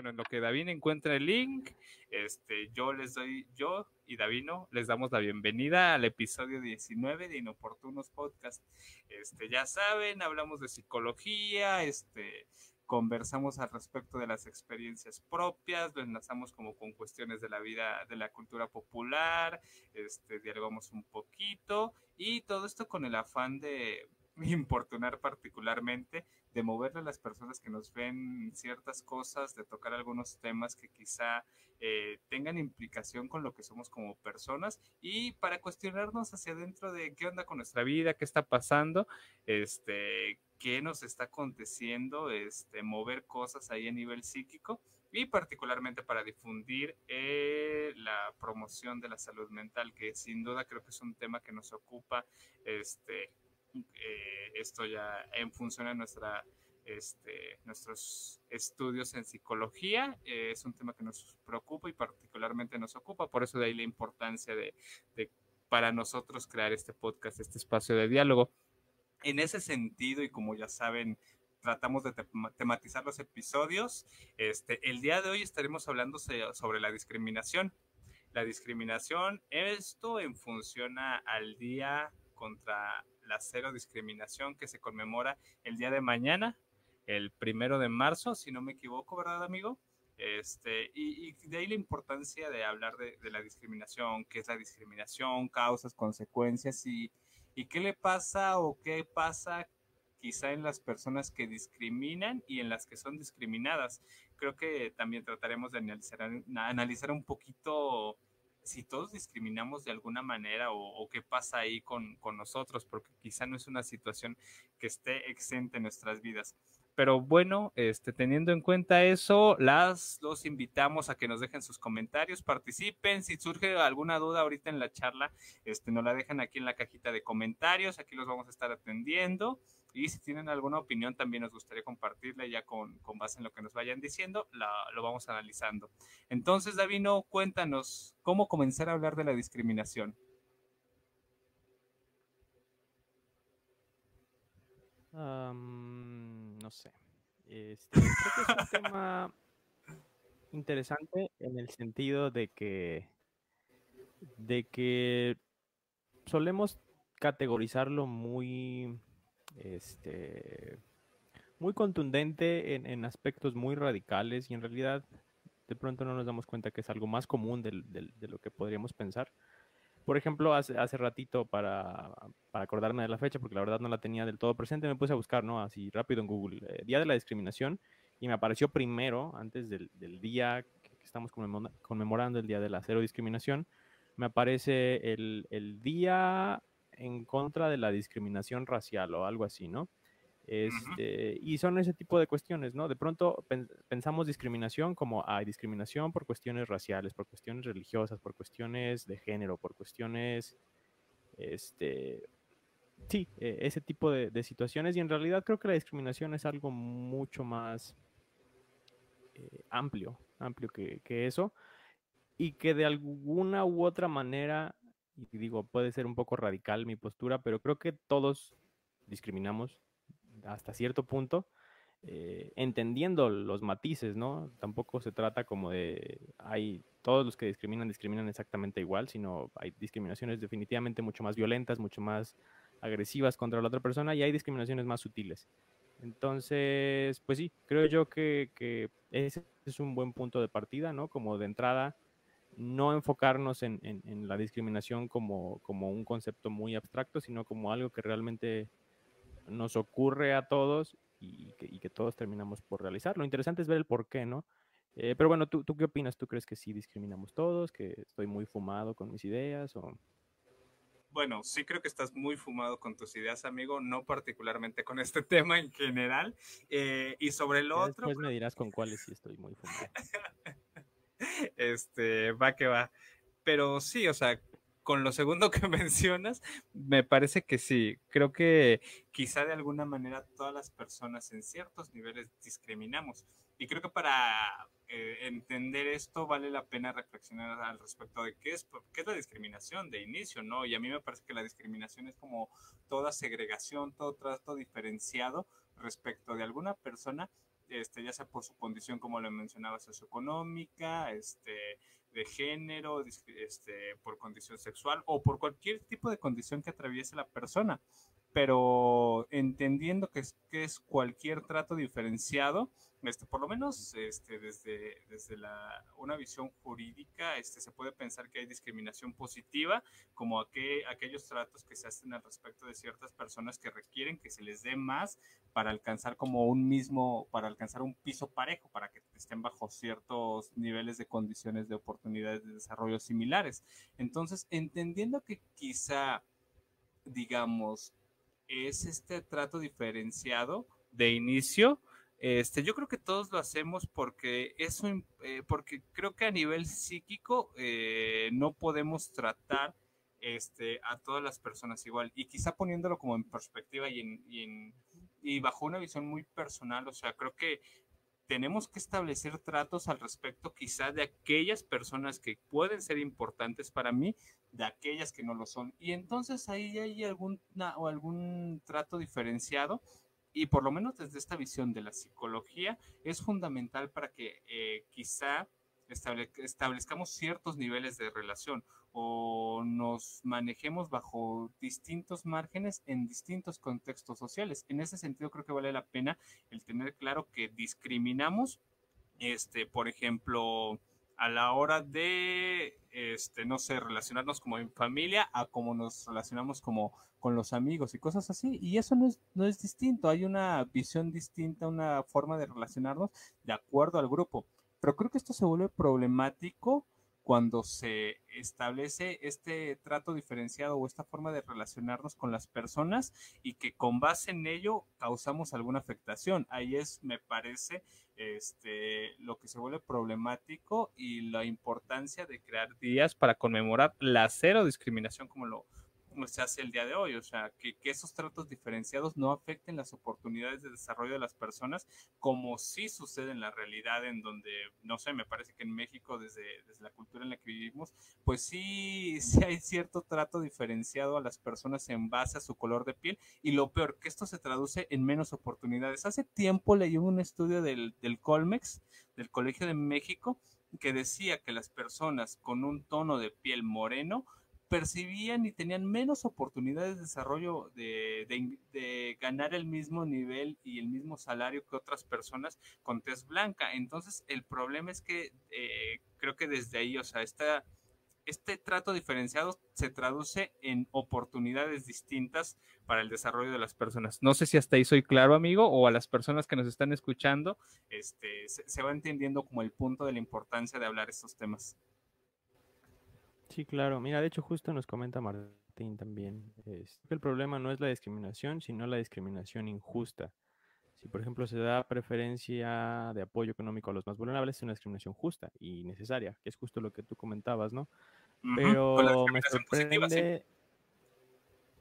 bueno, en lo que David encuentra el link, este, yo les doy, yo y Davino les damos la bienvenida al episodio 19 de Inoportunos Podcast. Este, ya saben, hablamos de psicología, este, conversamos al respecto de las experiencias propias, lo enlazamos como con cuestiones de la vida, de la cultura popular, este, dialogamos un poquito y todo esto con el afán de importunar particularmente, de moverle a las personas que nos ven ciertas cosas, de tocar algunos temas que quizá eh, tengan implicación con lo que somos como personas. Y para cuestionarnos hacia adentro de qué onda con nuestra vida, qué está pasando, este, qué nos está aconteciendo, este, mover cosas ahí a nivel psíquico. Y particularmente para difundir eh, la promoción de la salud mental, que sin duda creo que es un tema que nos ocupa, este, eh, esto ya en función de nuestra, este, nuestros estudios en psicología, eh, es un tema que nos preocupa y particularmente nos ocupa, por eso de ahí la importancia de, de para nosotros crear este podcast, este espacio de diálogo. En ese sentido, y como ya saben, tratamos de tematizar los episodios, este, el día de hoy estaremos hablando sobre la discriminación. La discriminación, esto en función al día contra la cero discriminación que se conmemora el día de mañana, el primero de marzo, si no me equivoco, ¿verdad, amigo? Este, y, de ahí la importancia de hablar de, de, la discriminación, qué es la discriminación, causas, consecuencias y, ¿Y qué le pasa o qué pasa quizá en las personas que discriminan y en las que son discriminadas? Creo que también trataremos de analizar, analizar un poquito si todos discriminamos de alguna manera o, qué pasa ahí con, con, nosotros, porque quizá no es una situación que esté exenta en nuestras vidas. Pero bueno, este, teniendo en cuenta eso, las los invitamos a que nos dejen sus comentarios, participen. Si surge alguna duda ahorita en la charla, este, nos la dejan aquí en la cajita de comentarios. Aquí los vamos a estar atendiendo. Y si tienen alguna opinión, también nos gustaría compartirla ya con, con base en lo que nos vayan diciendo, la, lo vamos analizando. Entonces, Davino, cuéntanos cómo comenzar a hablar de la discriminación. no sé. Este, creo que es un tema interesante en el sentido de que de que solemos categorizarlo muy este muy contundente en, aspectos muy radicales y en realidad de pronto no nos damos cuenta que es algo más común de lo que podríamos pensar. Por ejemplo, hace, hace ratito, para, para, acordarme de la fecha, porque la verdad no la tenía del todo presente, me puse a buscar, ¿no? Así rápido en Google, eh, Día de la Discriminación, y me apareció primero, antes del, del día que, estamos conmemorando, el Día de la Cero Discriminación, me aparece el, el Día en contra de la discriminación racial o algo así, ¿no? Este, y son ese tipo de cuestiones, ¿no? De pronto pensamos discriminación como hay discriminación por cuestiones raciales, por cuestiones religiosas, por cuestiones de género, por cuestiones, este, sí, e, ese tipo de, situaciones. Y en realidad creo que la discriminación es algo mucho más eh, amplio, amplio que, que eso, y que de alguna u otra manera, y digo, puede ser un poco radical mi postura, pero creo que todos discriminamos hasta cierto punto, eh, entendiendo los matices, ¿no? Tampoco se trata como de, hay, todos los que discriminan discriminan exactamente igual, sino hay discriminaciones definitivamente mucho más violentas, mucho más agresivas contra la otra persona y hay discriminaciones más sutiles. Entonces, pues sí, creo yo que, que ese es un buen punto de partida, ¿no? Como de entrada, no enfocarnos en, en, la discriminación como, como un concepto muy abstracto, sino como algo que realmente nos ocurre a todos y que, todos terminamos por realizar. Lo interesante es ver el por qué, ¿no? Eh, pero bueno, ¿tú, ¿tú qué opinas? ¿Tú crees que sí discriminamos todos? ¿Que estoy muy fumado con mis ideas? O... Bueno, sí creo que estás muy fumado con tus ideas, amigo, no particularmente con este tema en general. Eh, y sobre el otro... Después me dirás con cuáles sí estoy muy fumado. este, va que va. Pero sí, o sea, con lo segundo que mencionas, me parece que sí. Creo que quizá de alguna manera todas las personas en ciertos niveles discriminamos. Y creo que para eh, entender esto vale la pena reflexionar al respecto de qué es, qué es la discriminación de inicio, ¿no? Y a mí me parece que la discriminación es como toda segregación, todo trato diferenciado respecto de alguna persona este, ya sea por su condición, como lo mencionaba, socioeconómica, este, de género, este, por condición sexual o por cualquier tipo de condición que atraviese la persona. Pero entendiendo que es, que es cualquier trato diferenciado, este, por lo menos este, desde, desde la, una visión jurídica, este, se puede pensar que hay discriminación positiva, como aquellos tratos que se hacen al respecto de ciertas personas que requieren que se les dé más para alcanzar como un mismo, para alcanzar un piso parejo, para que estén bajo ciertos niveles de condiciones de oportunidades de desarrollo similares. Entonces, entendiendo que quizá, digamos, es este trato diferenciado de inicio, este, yo creo que todos lo hacemos porque eso, eh, porque creo que a nivel psíquico eh, no podemos tratar este, a todas las personas igual. Y quizá poniéndolo como en perspectiva y, y, en, y bajo una visión muy personal, o sea, creo que tenemos que establecer tratos al respecto quizá de aquellas personas que pueden ser importantes para mí, de aquellas que no lo son. Y entonces ahí hay algún, o algún trato diferenciado y por lo menos desde esta visión de la psicología, es fundamental para que eh, quizá establezcamos ciertos niveles de relación o nos manejemos bajo distintos márgenes en distintos contextos sociales. En ese sentido, creo que vale la pena el tener claro que discriminamos, este, por ejemplo, a la hora de, este, no sé, relacionarnos como en familia a como nos relacionamos como con los amigos y cosas así. Y eso no es, no es distinto, hay una visión distinta, una forma de relacionarnos de acuerdo al grupo. Pero creo que esto se vuelve problemático cuando se establece este trato diferenciado o esta forma de relacionarnos con las personas y que con base en ello causamos alguna afectación. Ahí es, me parece, este, lo que se vuelve problemático y la importancia de crear días para conmemorar la cero discriminación como lo, se hace el día de hoy, o sea, que, esos tratos diferenciados no afecten las oportunidades de desarrollo de las personas, como sí sucede en la realidad, en donde, no sé, me parece que en México, desde, desde la cultura en la que vivimos, pues sí, sí hay cierto trato diferenciado a las personas en base a su color de piel, y lo peor, que esto se traduce en menos oportunidades. Hace tiempo leí un estudio del, del Colmex, del Colegio de México, que decía que las personas con un tono de piel moreno, percibían y tenían menos oportunidades de desarrollo de, ganar el mismo nivel y el mismo salario que otras personas con tez blanca. Entonces, el problema es que eh, creo que desde ahí, o sea, esta, este trato diferenciado se traduce en oportunidades distintas para el desarrollo de las personas. No sé si hasta ahí soy claro, amigo, o a las personas que nos están escuchando, este, se, se va entendiendo como el punto de la importancia de hablar estos temas. Sí, claro. Mira, de hecho justo nos comenta Martín también. Es, el problema no es la discriminación, sino la discriminación injusta. Si, por ejemplo, se da preferencia de apoyo económico a los más vulnerables, es una discriminación justa y necesaria, que es justo lo que tú comentabas, ¿no? Pero me sorprende...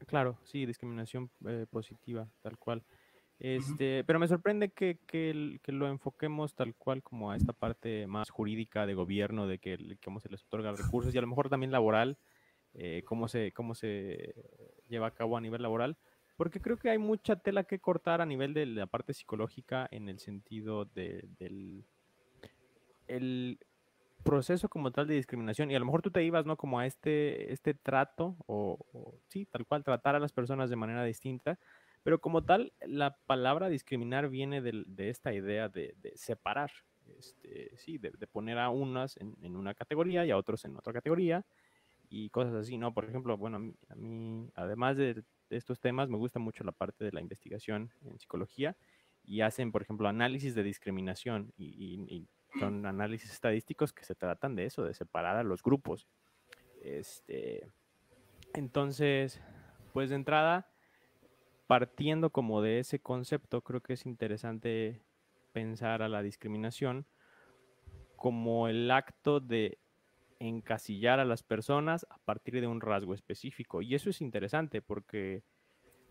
Claro, sí, discriminación eh, positiva, tal cual. Este, Pero me sorprende que, que, lo enfoquemos tal cual como a esta parte más jurídica de gobierno, de que cómo se les otorga recursos y a lo mejor también laboral, eh, cómo, se, cómo se lleva a cabo a nivel laboral, porque creo que hay mucha tela que cortar a nivel de la parte psicológica en el sentido de, del el proceso como tal de discriminación. Y a lo mejor tú te ibas no como a este este trato o, o sí tal cual tratar a las personas de manera distinta pero como tal, la palabra discriminar viene de, esta idea de, separar, este, sí, de, poner a unas en, una categoría y a otros en otra categoría y cosas así, ¿no? Por ejemplo, bueno, a mí, además de, estos temas, me gusta mucho la parte de la investigación en psicología y hacen, por ejemplo, análisis de discriminación y, y son análisis estadísticos que se tratan de eso, de separar a los grupos. Este, entonces, pues de entrada, partiendo como de ese concepto, creo que es interesante pensar a la discriminación como el acto de encasillar a las personas a partir de un rasgo específico. Y eso es interesante porque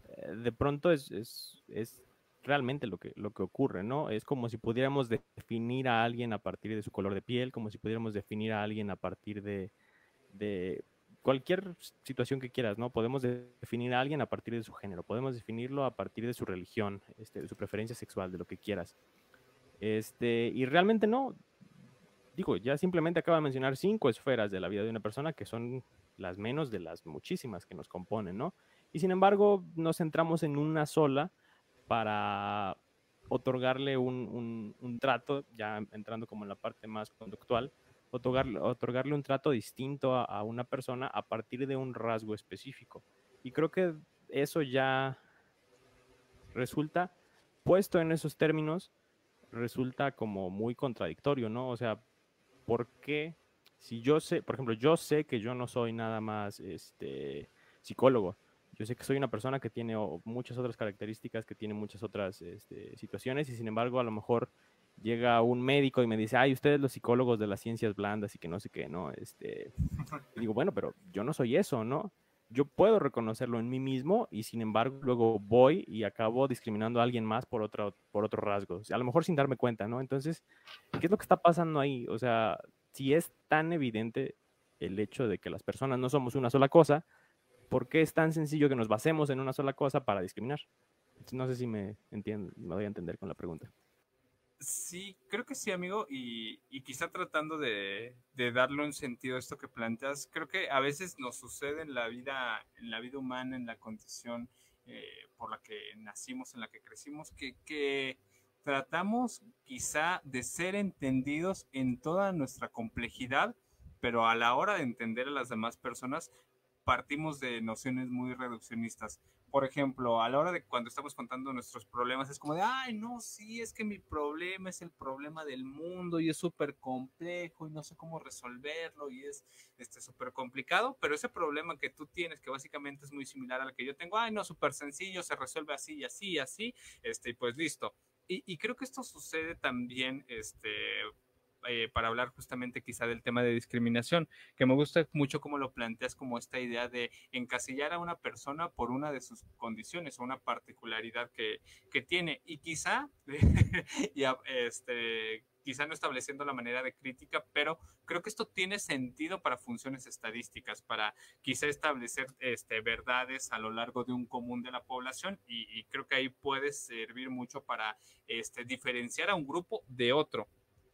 eh, de pronto es, realmente lo que, lo que ocurre, ¿no? Es como si pudiéramos definir a alguien a partir de su color de piel, como si pudiéramos definir a alguien a partir de, de cualquier situación que quieras, ¿no? Podemos definir a alguien a partir de su género, podemos definirlo a partir de su religión, este, de su preferencia sexual, de lo que quieras. Este, y realmente no. Digo, ya simplemente acaba de mencionar cinco esferas de la vida de una persona que son las menos de las muchísimas que nos componen, ¿no? Y sin embargo, nos centramos en una sola para otorgarle un, trato, ya entrando como en la parte más conductual, otorgarle, otorgarle un trato distinto a, una persona a partir de un rasgo específico. Y creo que eso ya resulta, puesto en esos términos, resulta como muy contradictorio, ¿no? O sea, ¿por qué? Si yo sé, por ejemplo, yo sé que yo no soy nada más este, psicólogo, yo sé que soy una persona que tiene muchas otras características, que tiene muchas otras este, situaciones y sin embargo a lo mejor llega un médico y me dice, ay, ustedes los psicólogos de las ciencias blandas y que no sé qué, ¿no? Este, y digo, bueno, pero yo no soy eso, ¿no? Yo puedo reconocerlo en mí mismo y sin embargo luego voy y acabo discriminando a alguien más por otro, por otro rasgo, a lo mejor sin darme cuenta, ¿no? Entonces, ¿qué es lo que está pasando ahí? O sea, si es tan evidente el hecho de que las personas no somos una sola cosa, ¿por qué es tan sencillo que nos basemos en una sola cosa para discriminar? No sé si me entiendo, me voy a entender con la pregunta. Sí, creo que sí, amigo, y, quizá tratando de, darle un sentido a esto que planteas, creo que a veces nos sucede en la vida, en la vida humana, en la condición eh, por la que nacimos, en la que crecimos, que, que tratamos quizá de ser entendidos en toda nuestra complejidad, pero a la hora de entender a las demás personas, partimos de nociones muy reduccionistas. Por ejemplo, a la hora de cuando estamos contando nuestros problemas, es como de, ay, no, sí, es que mi problema es el problema del mundo y es súper complejo y no sé cómo resolverlo y es este súper complicado, pero ese problema que tú tienes, que básicamente es muy similar al que yo tengo, ay, no, súper sencillo, se resuelve así y así y así, este, y pues listo. Y, y creo que esto sucede también, este, eh, para hablar justamente quizá del tema de discriminación, que me gusta mucho cómo lo planteas como esta idea de encasillar a una persona por una de sus condiciones o una particularidad que, que tiene. Y quizá, y, este, quizá no estableciendo la manera de crítica, pero creo que esto tiene sentido para funciones estadísticas, para quizá establecer este, verdades a lo largo de un común de la población y, y creo que ahí puede servir mucho para este, diferenciar a un grupo de otro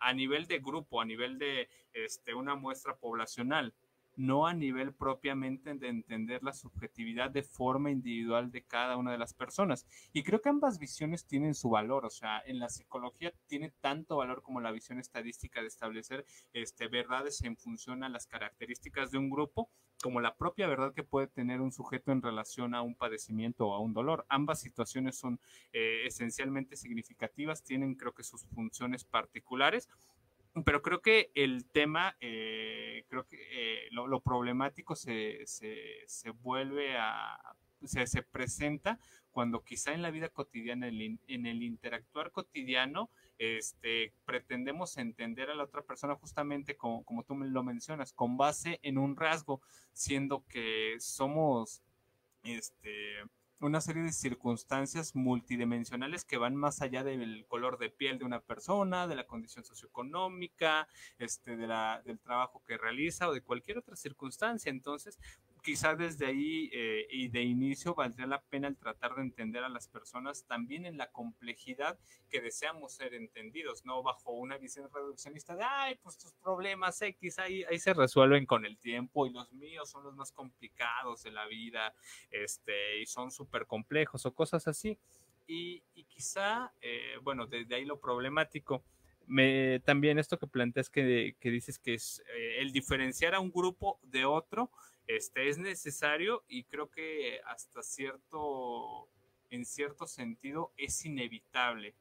a nivel de grupo, a nivel de este, una muestra poblacional, no a nivel propiamente de entender la subjetividad de forma individual de cada una de las personas. Y creo que ambas visiones tienen su valor, o sea, en la psicología tiene tanto valor como la visión estadística de establecer este, verdades en función a las características de un grupo, como la propia verdad que puede tener un sujeto en relación a un padecimiento o a un dolor. Ambas situaciones son eh, esencialmente significativas, tienen creo que sus funciones particulares, pero creo que el tema, eh, creo que eh, lo, problemático se, se, vuelve a, se, se, presenta cuando quizá en la vida cotidiana, en el, interactuar cotidiano, este, pretendemos entender a la otra persona justamente como, como tú lo mencionas, con base en un rasgo, siendo que somos, este, una serie de circunstancias multidimensionales que van más allá del color de piel de una persona, de la condición socioeconómica, este, de la, del trabajo que realiza o de cualquier otra circunstancia. Entonces, quizás desde ahí eh, y de inicio valdría la pena el tratar de entender a las personas también en la complejidad que deseamos ser entendidos, no bajo una visión reduccionista de, ay, pues tus problemas X ahí, ahí se resuelven con el tiempo y los míos son los más complicados de la vida este, y son súper complejos o cosas así. Y, quizá, eh, bueno, desde ahí lo problemático. Me, también esto que planteas que, que dices que es eh, el diferenciar a un grupo de otro, este, es necesario y creo que hasta cierto, en cierto sentido, es inevitable.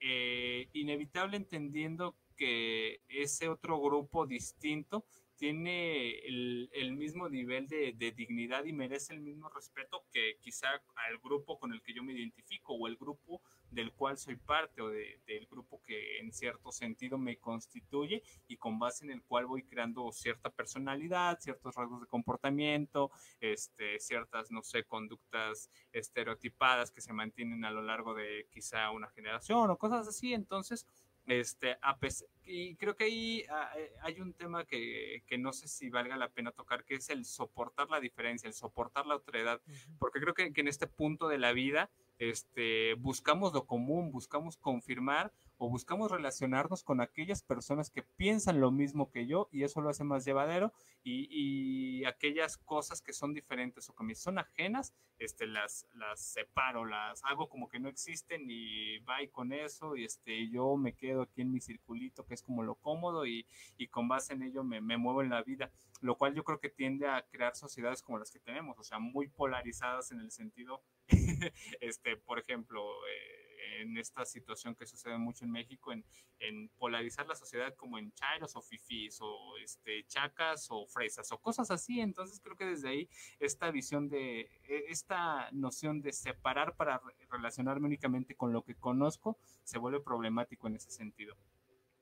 Eh, inevitable entendiendo que ese otro grupo distinto tiene el, mismo nivel de, de, dignidad y merece el mismo respeto que quizá al grupo con el que yo me identifico o el grupo del cual soy parte o del grupo que en cierto sentido me constituye y con base en el cual voy creando cierta personalidad, ciertos rasgos de comportamiento, este, ciertas, no sé, conductas estereotipadas que se mantienen a lo largo de quizá una generación o cosas así. Entonces, este, a y creo que ahí ah, eh, hay un tema que, que, no sé si valga la pena tocar, que es el soportar la diferencia, el soportar la otredad, porque creo que, que, en este punto de la vida este, buscamos lo común, buscamos confirmar o buscamos relacionarnos con aquellas personas que piensan lo mismo que yo y eso lo hace más llevadero y, y aquellas cosas que son diferentes o que me son ajenas, este, las, las separo, las hago como que no existen y bye con eso y este, yo me quedo aquí en mi circulito que es como lo cómodo y, y con base en ello me, me muevo en la vida, lo cual yo creo que tiende a crear sociedades como las que tenemos, o sea, muy polarizadas en el sentido, este, por ejemplo, eh, en esta situación que sucede mucho en México, en, en, polarizar la sociedad como en chairos o fifís o este, chacas o fresas o cosas así. Entonces creo que desde ahí esta visión de, e, esta noción de separar para relacionarme únicamente con lo que conozco se vuelve problemático en ese sentido.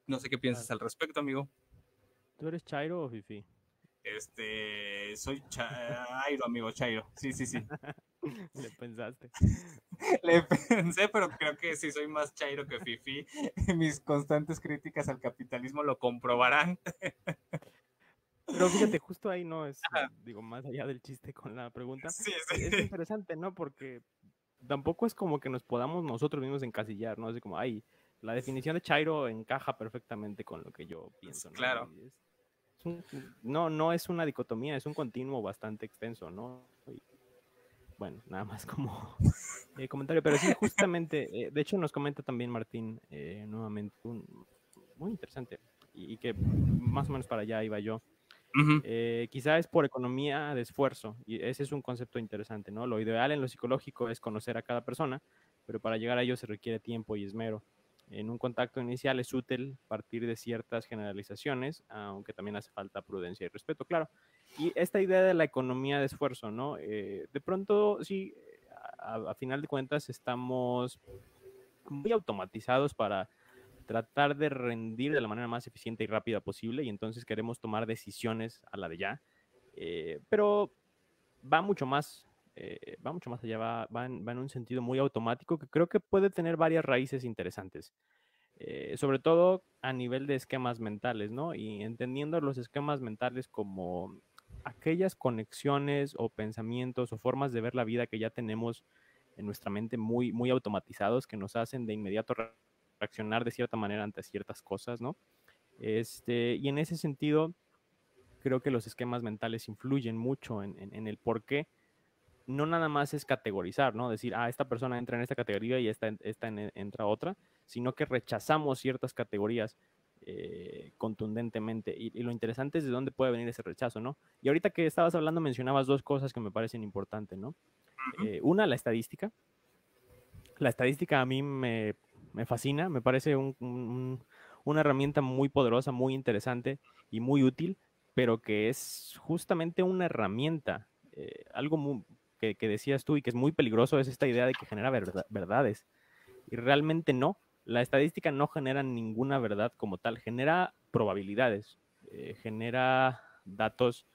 No sé qué piensas al respecto, amigo. ¿Tú eres chairo o fifi? Este, soy Chairo, amigo, Chairo. Sí, sí, sí. Le pensaste. Le pensé, pero creo que sí soy más Chairo que Fifi. Mis constantes críticas al capitalismo lo comprobarán. Pero fíjate, justo ahí no es, digo, más allá del chiste con la pregunta. Sí, sí. Es interesante, ¿no? Porque tampoco es como que nos podamos nosotros mismos encasillar, ¿no? Así como, ay, la definición de Chairo encaja perfectamente con lo que yo pienso, ¿no? Claro. Es, es un, no, no es una dicotomía, es un continuo bastante extenso, ¿no? Y, bueno, nada más como eh, comentario, pero sí, justamente, eh, de hecho nos comenta también Martín eh, nuevamente, un, muy interesante, y, y, que más o menos para allá iba yo. Uh -huh. quizá es por economía de esfuerzo, y ese es un concepto interesante, ¿no? Lo ideal en lo psicológico es conocer a cada persona, pero para llegar a ello se requiere tiempo y esmero. En un contacto inicial es útil partir de ciertas generalizaciones, aunque también hace falta prudencia y respeto, claro. Y esta idea de la economía de esfuerzo, ¿no? Eh, de pronto, sí, a, a, final de cuentas estamos muy automatizados para tratar de rendir de la manera más eficiente y rápida posible y entonces queremos tomar decisiones a la de ya. Eh, pero va mucho más eh, va mucho más allá, va, va, en, va, en, un sentido muy automático que creo que puede tener varias raíces interesantes, eh, sobre todo a nivel de esquemas mentales, ¿no? Y entendiendo los esquemas mentales como aquellas conexiones o pensamientos o formas de ver la vida que ya tenemos en nuestra mente muy, muy automatizados que nos hacen de inmediato reaccionar de cierta manera ante ciertas cosas, ¿no? Este, y en ese sentido, creo que los esquemas mentales influyen mucho en, en, en el por qué no nada más es categorizar, ¿no? Decir, ah, esta persona entra en esta categoría y esta, esta en, entra otra, sino que rechazamos ciertas categorías eh, contundentemente. Y, y, lo interesante es de dónde puede venir ese rechazo, ¿no? Y ahorita que estabas hablando mencionabas dos cosas que me parecen importantes, ¿no? Eh, una, la estadística. La estadística a mí me, me fascina, me parece un, un, una herramienta muy poderosa, muy interesante y muy útil, pero que es justamente una herramienta, eh, algo muy, que, que, decías tú y que es muy peligroso es esta idea de que genera verdad, verdades. Y realmente no. La estadística no genera ninguna verdad como tal, genera probabilidades, eh, genera datos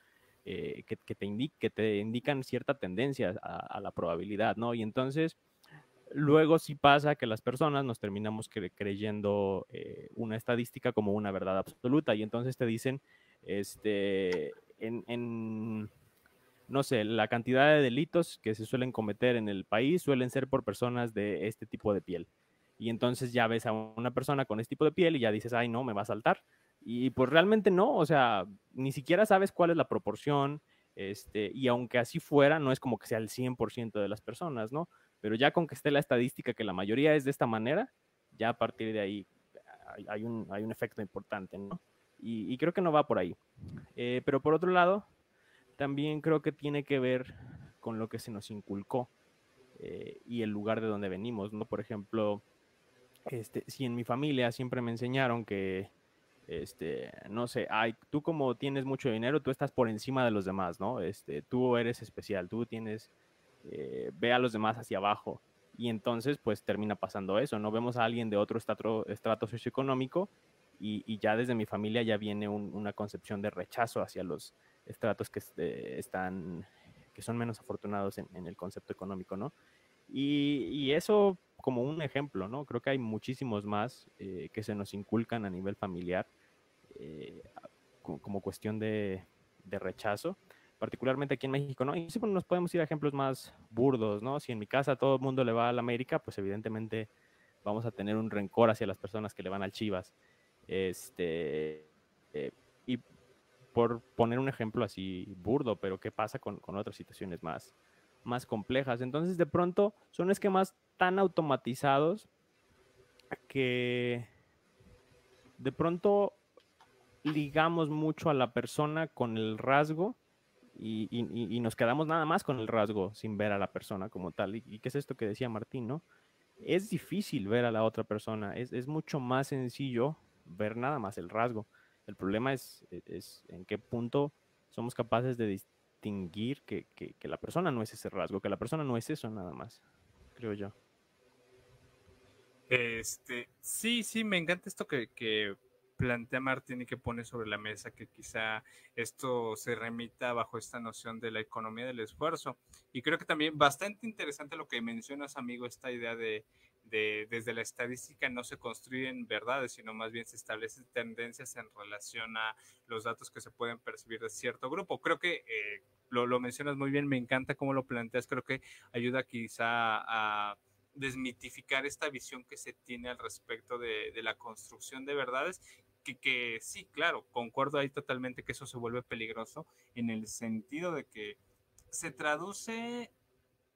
eh, que, que, te que, te indican cierta tendencia a, a, la probabilidad, ¿no? Y entonces, luego sí pasa que las personas nos terminamos cre creyendo eh, una estadística como una verdad absoluta y entonces te dicen, este, en, en no sé, la cantidad de delitos que se suelen cometer en el país suelen ser por personas de este tipo de piel. Y entonces ya ves a una persona con este tipo de piel y ya dices, ay, no, me va a saltar. Y pues realmente no, o sea, ni siquiera sabes cuál es la proporción. Este, y aunque así fuera, no es como que sea el 100% de las personas, ¿no? Pero ya con que esté la estadística que la mayoría es de esta manera, ya a partir de ahí hay, un, hay un, efecto importante, ¿no? Y, y, creo que no va por ahí. Eh, pero por otro lado, también creo que tiene que ver con lo que se nos inculcó eh, y el lugar de donde venimos, ¿no? Por ejemplo, este, si en mi familia siempre me enseñaron que, este, no sé, ay, tú como tienes mucho dinero, tú estás por encima de los demás, ¿no? Este, tú eres especial, tú tienes, eh, ve a los demás hacia abajo. Y entonces, pues termina pasando eso, ¿no? Vemos a alguien de otro estrato, estrato socioeconómico y, ya desde mi familia ya viene un, una concepción de rechazo hacia los, estratos que eh, están que son menos afortunados en, en el concepto económico, ¿no? Y, y, eso como un ejemplo, ¿no? Creo que hay muchísimos más eh, que se nos inculcan a nivel familiar eh, como, como, cuestión de, de, rechazo, particularmente aquí en México, ¿no? Y nos podemos ir a ejemplos más burdos, ¿no? Si en mi casa todo el mundo le va a la América, pues evidentemente vamos a tener un rencor hacia las personas que le van al Chivas. Este, eh, y por poner un ejemplo así burdo, pero ¿qué pasa con, con otras situaciones más, más complejas? Entonces, de pronto, son esquemas tan automatizados que de pronto ligamos mucho a la persona con el rasgo y, nos quedamos nada más con el rasgo sin ver a la persona como tal. ¿Y, qué es esto que decía Martín, no? Es difícil ver a la otra persona, es, mucho más sencillo ver nada más el rasgo. El problema es, es en qué punto somos capaces de distinguir que, que, la persona no es ese rasgo, que la persona no es eso nada más, creo yo. Este, sí, sí, me encanta esto que, que plantea Martín y que pone sobre la mesa que quizá esto se remita bajo esta noción de la economía del esfuerzo. Y creo que también bastante interesante lo que mencionas, amigo, esta idea de, de desde la estadística no se construyen verdades, sino más bien se establecen tendencias en relación a los datos que se pueden percibir de cierto grupo. Creo que eh, lo, lo mencionas muy bien, me encanta cómo lo planteas, creo que ayuda quizá a desmitificar esta visión que se tiene al respecto de, de, la construcción de verdades que, sí, claro, concuerdo ahí totalmente que eso se vuelve peligroso en el sentido de que se traduce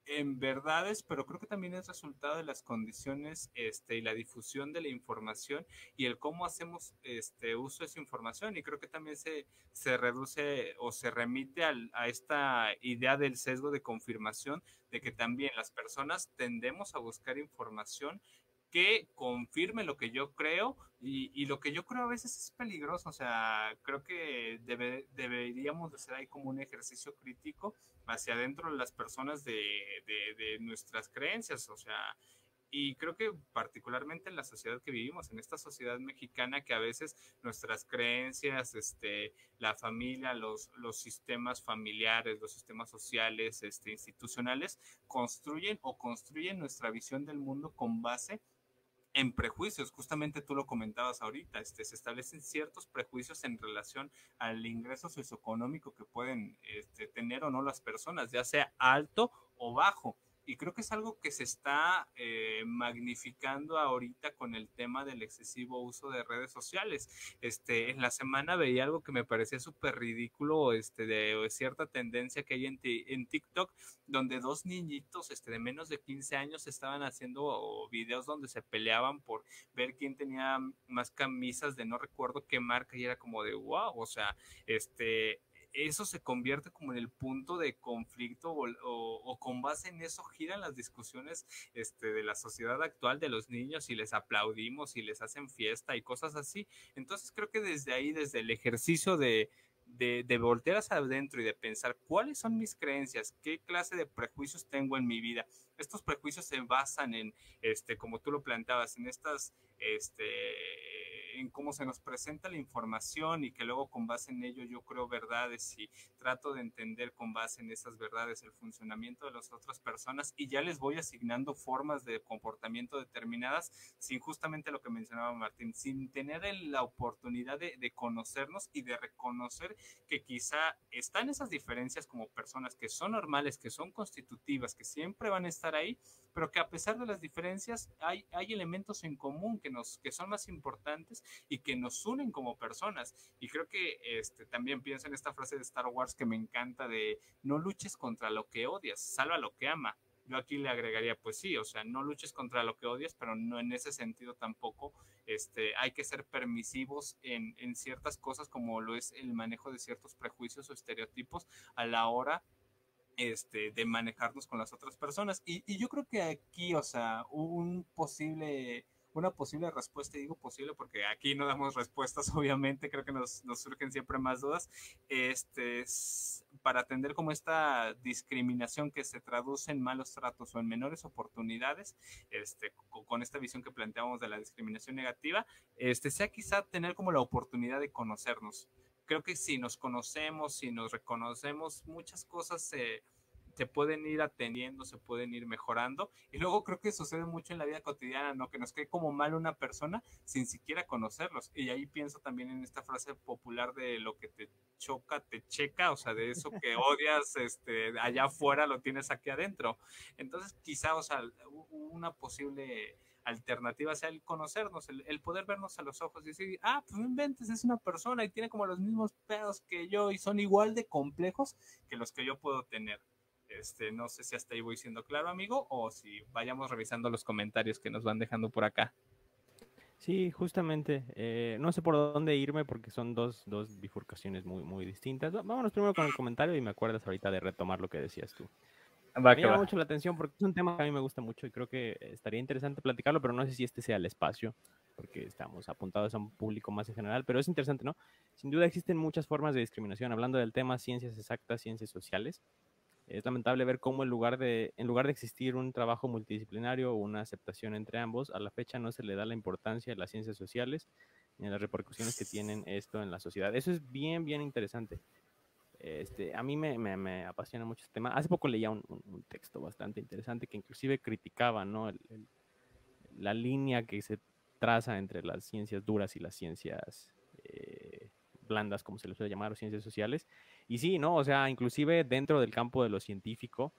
en verdades, pero creo que también es resultado de las condiciones este, y la difusión de la información y el cómo hacemos este uso de esa información. Y creo que también se, se reduce o se remite al, a esta idea del sesgo de confirmación de que también las personas tendemos a buscar información que confirme lo que yo creo y, lo que yo creo a veces es peligroso, o sea, creo que deberíamos de hacer ahí como un ejercicio crítico hacia adentro de las personas de, de nuestras creencias, o sea, y creo que particularmente en la sociedad que vivimos, en esta sociedad mexicana que a veces nuestras creencias, este, la familia, los, los sistemas familiares, los sistemas sociales, este, institucionales, construyen o construyen nuestra visión del mundo con base en prejuicios, justamente tú lo comentabas ahorita, este, se establecen ciertos prejuicios en relación al ingreso socioeconómico que pueden este, tener o no las personas, ya sea alto o bajo y creo que es algo que se está eh, magnificando ahorita con el tema del excesivo uso de redes sociales. Este, en la semana veía algo que me parecía súper ridículo, este, de, cierta tendencia que hay en, en TikTok, donde dos niñitos este, de menos de 15 años estaban haciendo videos donde se peleaban por ver quién tenía más camisas de no recuerdo qué marca y era como de wow, o sea, este, eso se convierte como en el punto de conflicto o, con base en eso giran las discusiones este, de la sociedad actual de los niños y les aplaudimos y les hacen fiesta y cosas así. Entonces creo que desde ahí, desde el ejercicio de, de, de, voltear hacia adentro y de pensar cuáles son mis creencias, qué clase de prejuicios tengo en mi vida. Estos prejuicios se basan en, este, como tú lo planteabas, en estas, este, en cómo se nos presenta la información y que luego con base en ello yo creo verdades y trato de entender con base en esas verdades el funcionamiento de las otras personas y ya les voy asignando formas de comportamiento determinadas sin justamente lo que mencionaba Martín, sin tener la oportunidad de, de conocernos y de reconocer que quizá están esas diferencias como personas que son normales, que son constitutivas, que siempre van a estar ahí, pero que a pesar de las diferencias hay, hay elementos en común que, nos, que son más importantes y que nos unen como personas. Y creo que este, también pienso en esta frase de Star Wars que me encanta de no luches contra lo que odias, salva lo que ama. Yo aquí le agregaría, pues sí, o sea, no luches contra lo que odias, pero no en ese sentido tampoco este, hay que ser permisivos en, en ciertas cosas como lo es el manejo de ciertos prejuicios o estereotipos a la hora este, de manejarnos con las otras personas. Y, y, yo creo que aquí, o sea, un posible, una posible respuesta, y digo posible porque aquí no damos respuestas, obviamente, creo que nos, nos surgen siempre más dudas, este, para atender como esta discriminación que se traduce en malos tratos o en menores oportunidades, este, con, esta visión que planteamos de la discriminación negativa, este, sea quizá tener como la oportunidad de conocernos. Creo que si nos conocemos, si nos reconocemos, muchas cosas se, se pueden ir atendiendo, se pueden ir mejorando. Y luego creo que sucede mucho en la vida cotidiana, ¿no? Que nos cae como mal una persona sin siquiera conocerlos. Y ahí pienso también en esta frase popular de lo que te choca, te checa, o sea, de eso que odias este, allá afuera lo tienes aquí adentro. Entonces, quizá, o sea, una posible alternativa sea el conocernos, el, poder vernos a los ojos y decir, ah, pues no inventes, es una persona y tiene como los mismos pedos que yo y son igual de complejos que los que yo puedo tener. Este, no sé si hasta ahí voy siendo claro, amigo, o si vayamos revisando los comentarios que nos van dejando por acá. Sí, justamente. Eh, no sé por dónde irme porque son dos, dos bifurcaciones muy, muy distintas. Vámonos primero con el comentario y me acuerdas ahorita de retomar lo que decías tú. me llama mucho la atención porque es un tema que a mí me gusta mucho y creo que estaría interesante platicarlo, pero no sé si este sea el espacio porque estamos apuntados a un público más en general, pero es interesante, ¿no? Sin duda existen muchas formas de discriminación. Hablando del tema ciencias exactas, ciencias sociales, es lamentable ver cómo en lugar, de, en lugar de existir un trabajo multidisciplinario o una aceptación entre ambos, a la fecha no se le da la importancia a las ciencias sociales ni a las repercusiones que tienen esto en la sociedad. Eso es bien, bien interesante. Este, a mí me, me, apasiona mucho este tema. Hace poco leía un, un, texto bastante interesante que inclusive criticaba ¿no? la línea que se traza entre las ciencias duras y las ciencias eh, blandas, como se les suele llamar, o ciencias sociales, y sí, ¿no? O sea, inclusive dentro del campo de lo científico,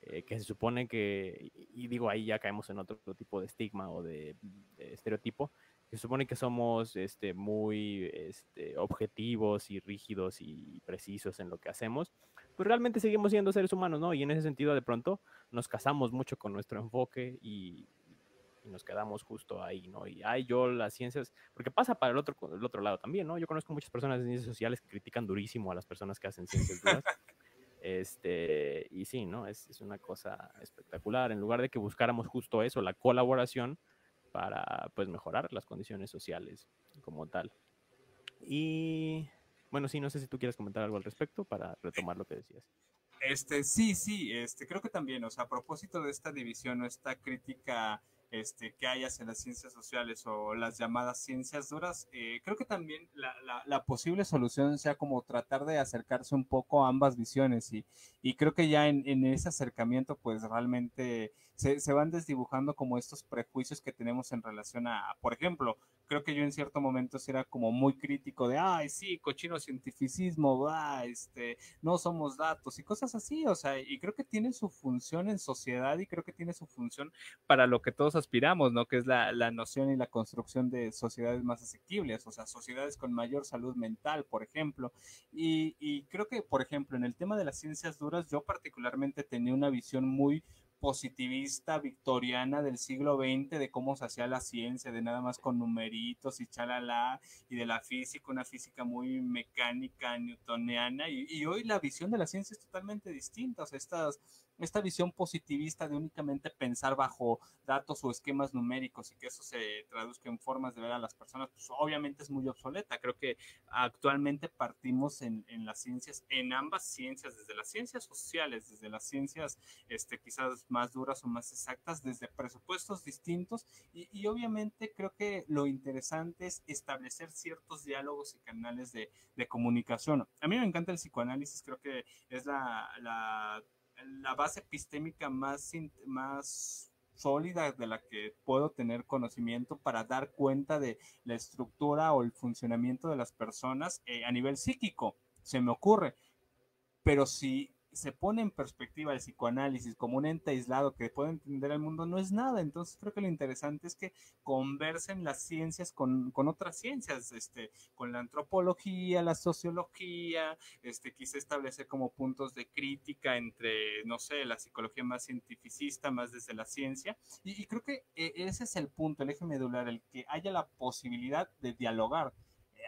eh, que se supone que, y digo, ahí ya caemos en otro tipo de estigma o de, estereotipo, que se supone que somos este, muy este, objetivos y rígidos y precisos en lo que hacemos, pues realmente seguimos siendo seres humanos, ¿no? Y en ese sentido, de pronto, nos casamos mucho con nuestro enfoque y, y nos quedamos justo ahí, ¿no? Y ay, yo las ciencias, porque pasa para el otro, el otro lado también, ¿no? Yo conozco muchas personas de ciencias sociales que critican durísimo a las personas que hacen ciencias duras. Este, y sí, ¿no? Es, es, una cosa espectacular. En lugar de que buscáramos justo eso, la colaboración para, pues, mejorar las condiciones sociales como tal. Y, bueno, sí, no sé si tú quieres comentar algo al respecto para retomar lo que decías. Este, sí, sí, este, creo que también, o sea, a propósito de esta división o esta crítica este, que hayas en las ciencias sociales o las llamadas ciencias duras, eh, creo que también la, posible solución sea como tratar de acercarse un poco a ambas visiones y, creo que ya en, ese acercamiento pues realmente se, van desdibujando como estos prejuicios que tenemos en relación a, por ejemplo, creo que yo en cierto momento era como muy crítico de, ay, sí, cochino cientificismo, va, este, no somos datos y cosas así, o sea, y creo que tiene su función en sociedad y creo que tiene su función para lo que todos aspiramos, ¿no? Que es la, la noción y la construcción de sociedades más asequibles, o sea, sociedades con mayor salud mental, por ejemplo. Y, y creo que, por ejemplo, en el tema de las ciencias duras, yo particularmente tenía una visión muy positivista victoriana del siglo XX de cómo se hacía la ciencia, de nada más con numeritos y chalala, y de la física, una física muy mecánica, newtoniana, y, y hoy la visión de la ciencia es totalmente distinta, o sea, estas esta visión positivista de únicamente pensar bajo datos o esquemas numéricos y que eso se traduzca en formas de ver a las personas, pues obviamente es muy obsoleta. Creo que actualmente partimos en, en las ciencias, en ambas ciencias, desde las ciencias sociales, desde las ciencias este, quizás más duras o más exactas, desde presupuestos distintos y, obviamente creo que lo interesante es establecer ciertos diálogos y canales de, de comunicación. A mí me encanta el psicoanálisis, creo que es la la base epistémica más, más sólida de la que puedo tener conocimiento para dar cuenta de la estructura o el funcionamiento de las personas eh, a nivel psíquico, se me ocurre. Pero si se pone en perspectiva el psicoanálisis como un ente aislado que puede entender el mundo, no es nada. Entonces creo que lo interesante es que conversen las ciencias con, con otras ciencias, este, con la antropología, la sociología, este, quise establecer como puntos de crítica entre, no sé, la psicología más cientificista, más desde la ciencia. Y, y creo que eh, ese es el punto, el eje medular, el que haya la posibilidad de dialogar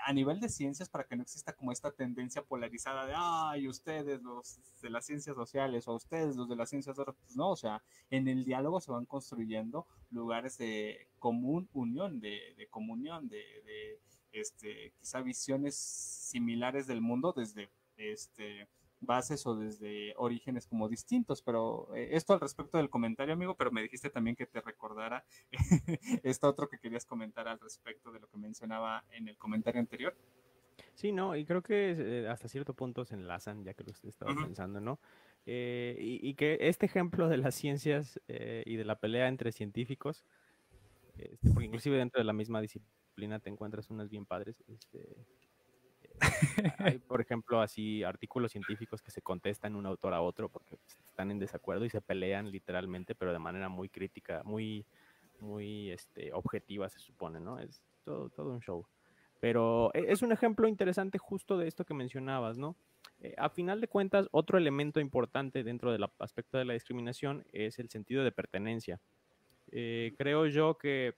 a nivel de ciencias para que no exista como esta tendencia polarizada de, ay, ustedes los de las ciencias sociales o ustedes los de las ciencias pues no, o sea, en el diálogo se van construyendo lugares de común unión, de, de comunión, de, de, este, quizá visiones similares del mundo desde, este, bases o desde orígenes como distintos, pero eh, esto al respecto del comentario, amigo, pero me dijiste también que te recordara esto otro que querías comentar al respecto de lo que mencionaba en el comentario anterior. Sí, no, y creo que eh, hasta cierto punto se enlazan, ya que lo estaba pensando, ¿no? Eh, y, que este ejemplo de las ciencias y de la pelea entre científicos, este, porque inclusive dentro de la misma disciplina te encuentras unas bien padres, este, hay, por ejemplo, así artículos científicos que se contestan un autor a otro porque están en desacuerdo y se pelean literalmente, pero de manera muy crítica, muy, muy este, objetiva, se supone, ¿no? Es todo, todo un show. Pero e, es un ejemplo interesante justo de esto que mencionabas, ¿no? Eh, a final de cuentas, otro elemento importante dentro del aspecto de la discriminación es el sentido de pertenencia. Eh, creo yo que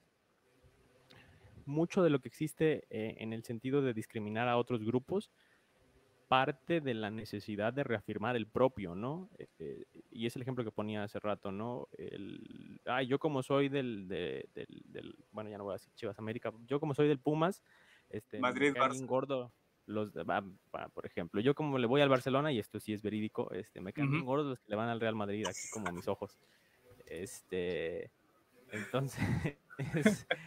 mucho de lo que existe eh, en el sentido de discriminar a otros grupos parte de la necesidad de reafirmar el propio, ¿no? Este, y es el ejemplo que ponía hace rato, ¿no? El, ah, yo como soy del, del, bueno, ya no voy a decir Chivas América, yo como soy del Pumas, este, Madrid, gordo, los, por ejemplo, yo como le voy al Barcelona, y esto sí es verídico, este, me caen gordos los que le van al Real Madrid, aquí como mis ojos. Este, entonces,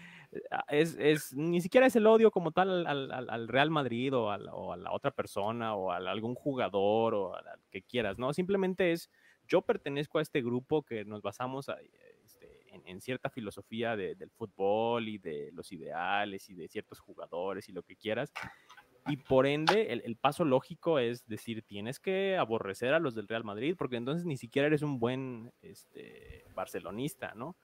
es, es, ni siquiera es el odio como tal al, al, al Real Madrid o, o, a la otra persona o a algún jugador o al que quieras, ¿no? Simplemente es, yo pertenezco a este grupo que nos basamos este, en, cierta filosofía de, del fútbol y de los ideales y de ciertos jugadores y lo que quieras. Y por ende, el, el, paso lógico es decir, tienes que aborrecer a los del Real Madrid, porque entonces ni siquiera eres un buen este, barcelonista, ¿no?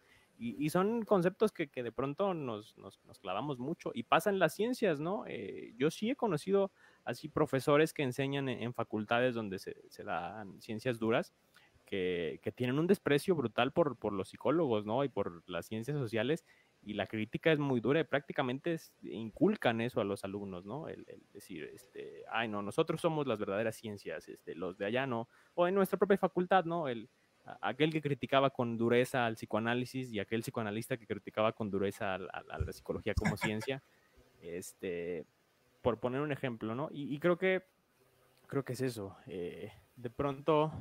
Y, son conceptos que, que de pronto nos, nos, clavamos mucho y pasa en las ciencias, ¿no? Eh, yo sí he conocido así profesores que enseñan en, en facultades donde se, dan ciencias duras, que, que, tienen un desprecio brutal por, por los psicólogos, ¿no? Y por las ciencias sociales y la crítica es muy dura y prácticamente inculcan eso a los alumnos, ¿no? El, el, decir, este, ay, no, nosotros somos las verdaderas ciencias, este, los de allá no, o en nuestra propia facultad, ¿no? El, aquel que criticaba con dureza al psicoanálisis y aquel psicoanalista que criticaba con dureza a, a, a la psicología como ciencia, este, por poner un ejemplo, ¿no? Y, y creo que creo que es eso. Eh, de pronto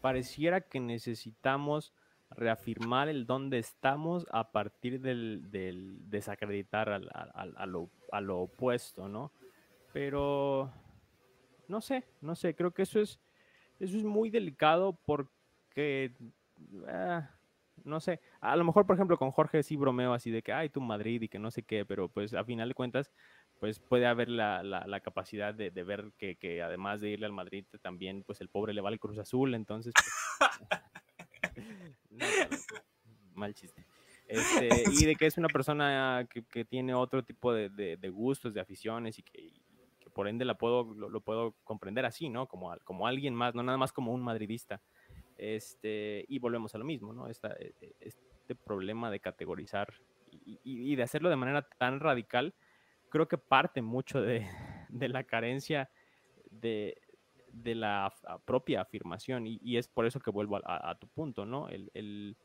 pareciera que necesitamos reafirmar el dónde estamos a partir del, del desacreditar al, al, a, lo, a lo opuesto, ¿no? Pero no sé, no sé, creo que eso es, eso es muy delicado porque que, eh, no sé, a lo mejor, por ejemplo, con Jorge sí bromeo así de que, ay, tú Madrid y que no sé qué, pero pues a final de cuentas, pues puede haber la, la, capacidad de, de ver que, que, además de irle al Madrid, también, pues el pobre le va al Cruz Azul, entonces... Pues, mal chiste. Este, y de que es una persona que, que tiene otro tipo de, de, gustos, de aficiones y que, por ende la puedo, lo, lo, puedo comprender así, ¿no? Como, como alguien más, no nada más como un madridista. Este, y volvemos a lo mismo, ¿no? E, e, este problema de categorizar y, de hacerlo de manera tan radical, creo que parte mucho de, la carencia de, la propia afirmación y, es por eso que vuelvo a, tu punto, ¿no? El,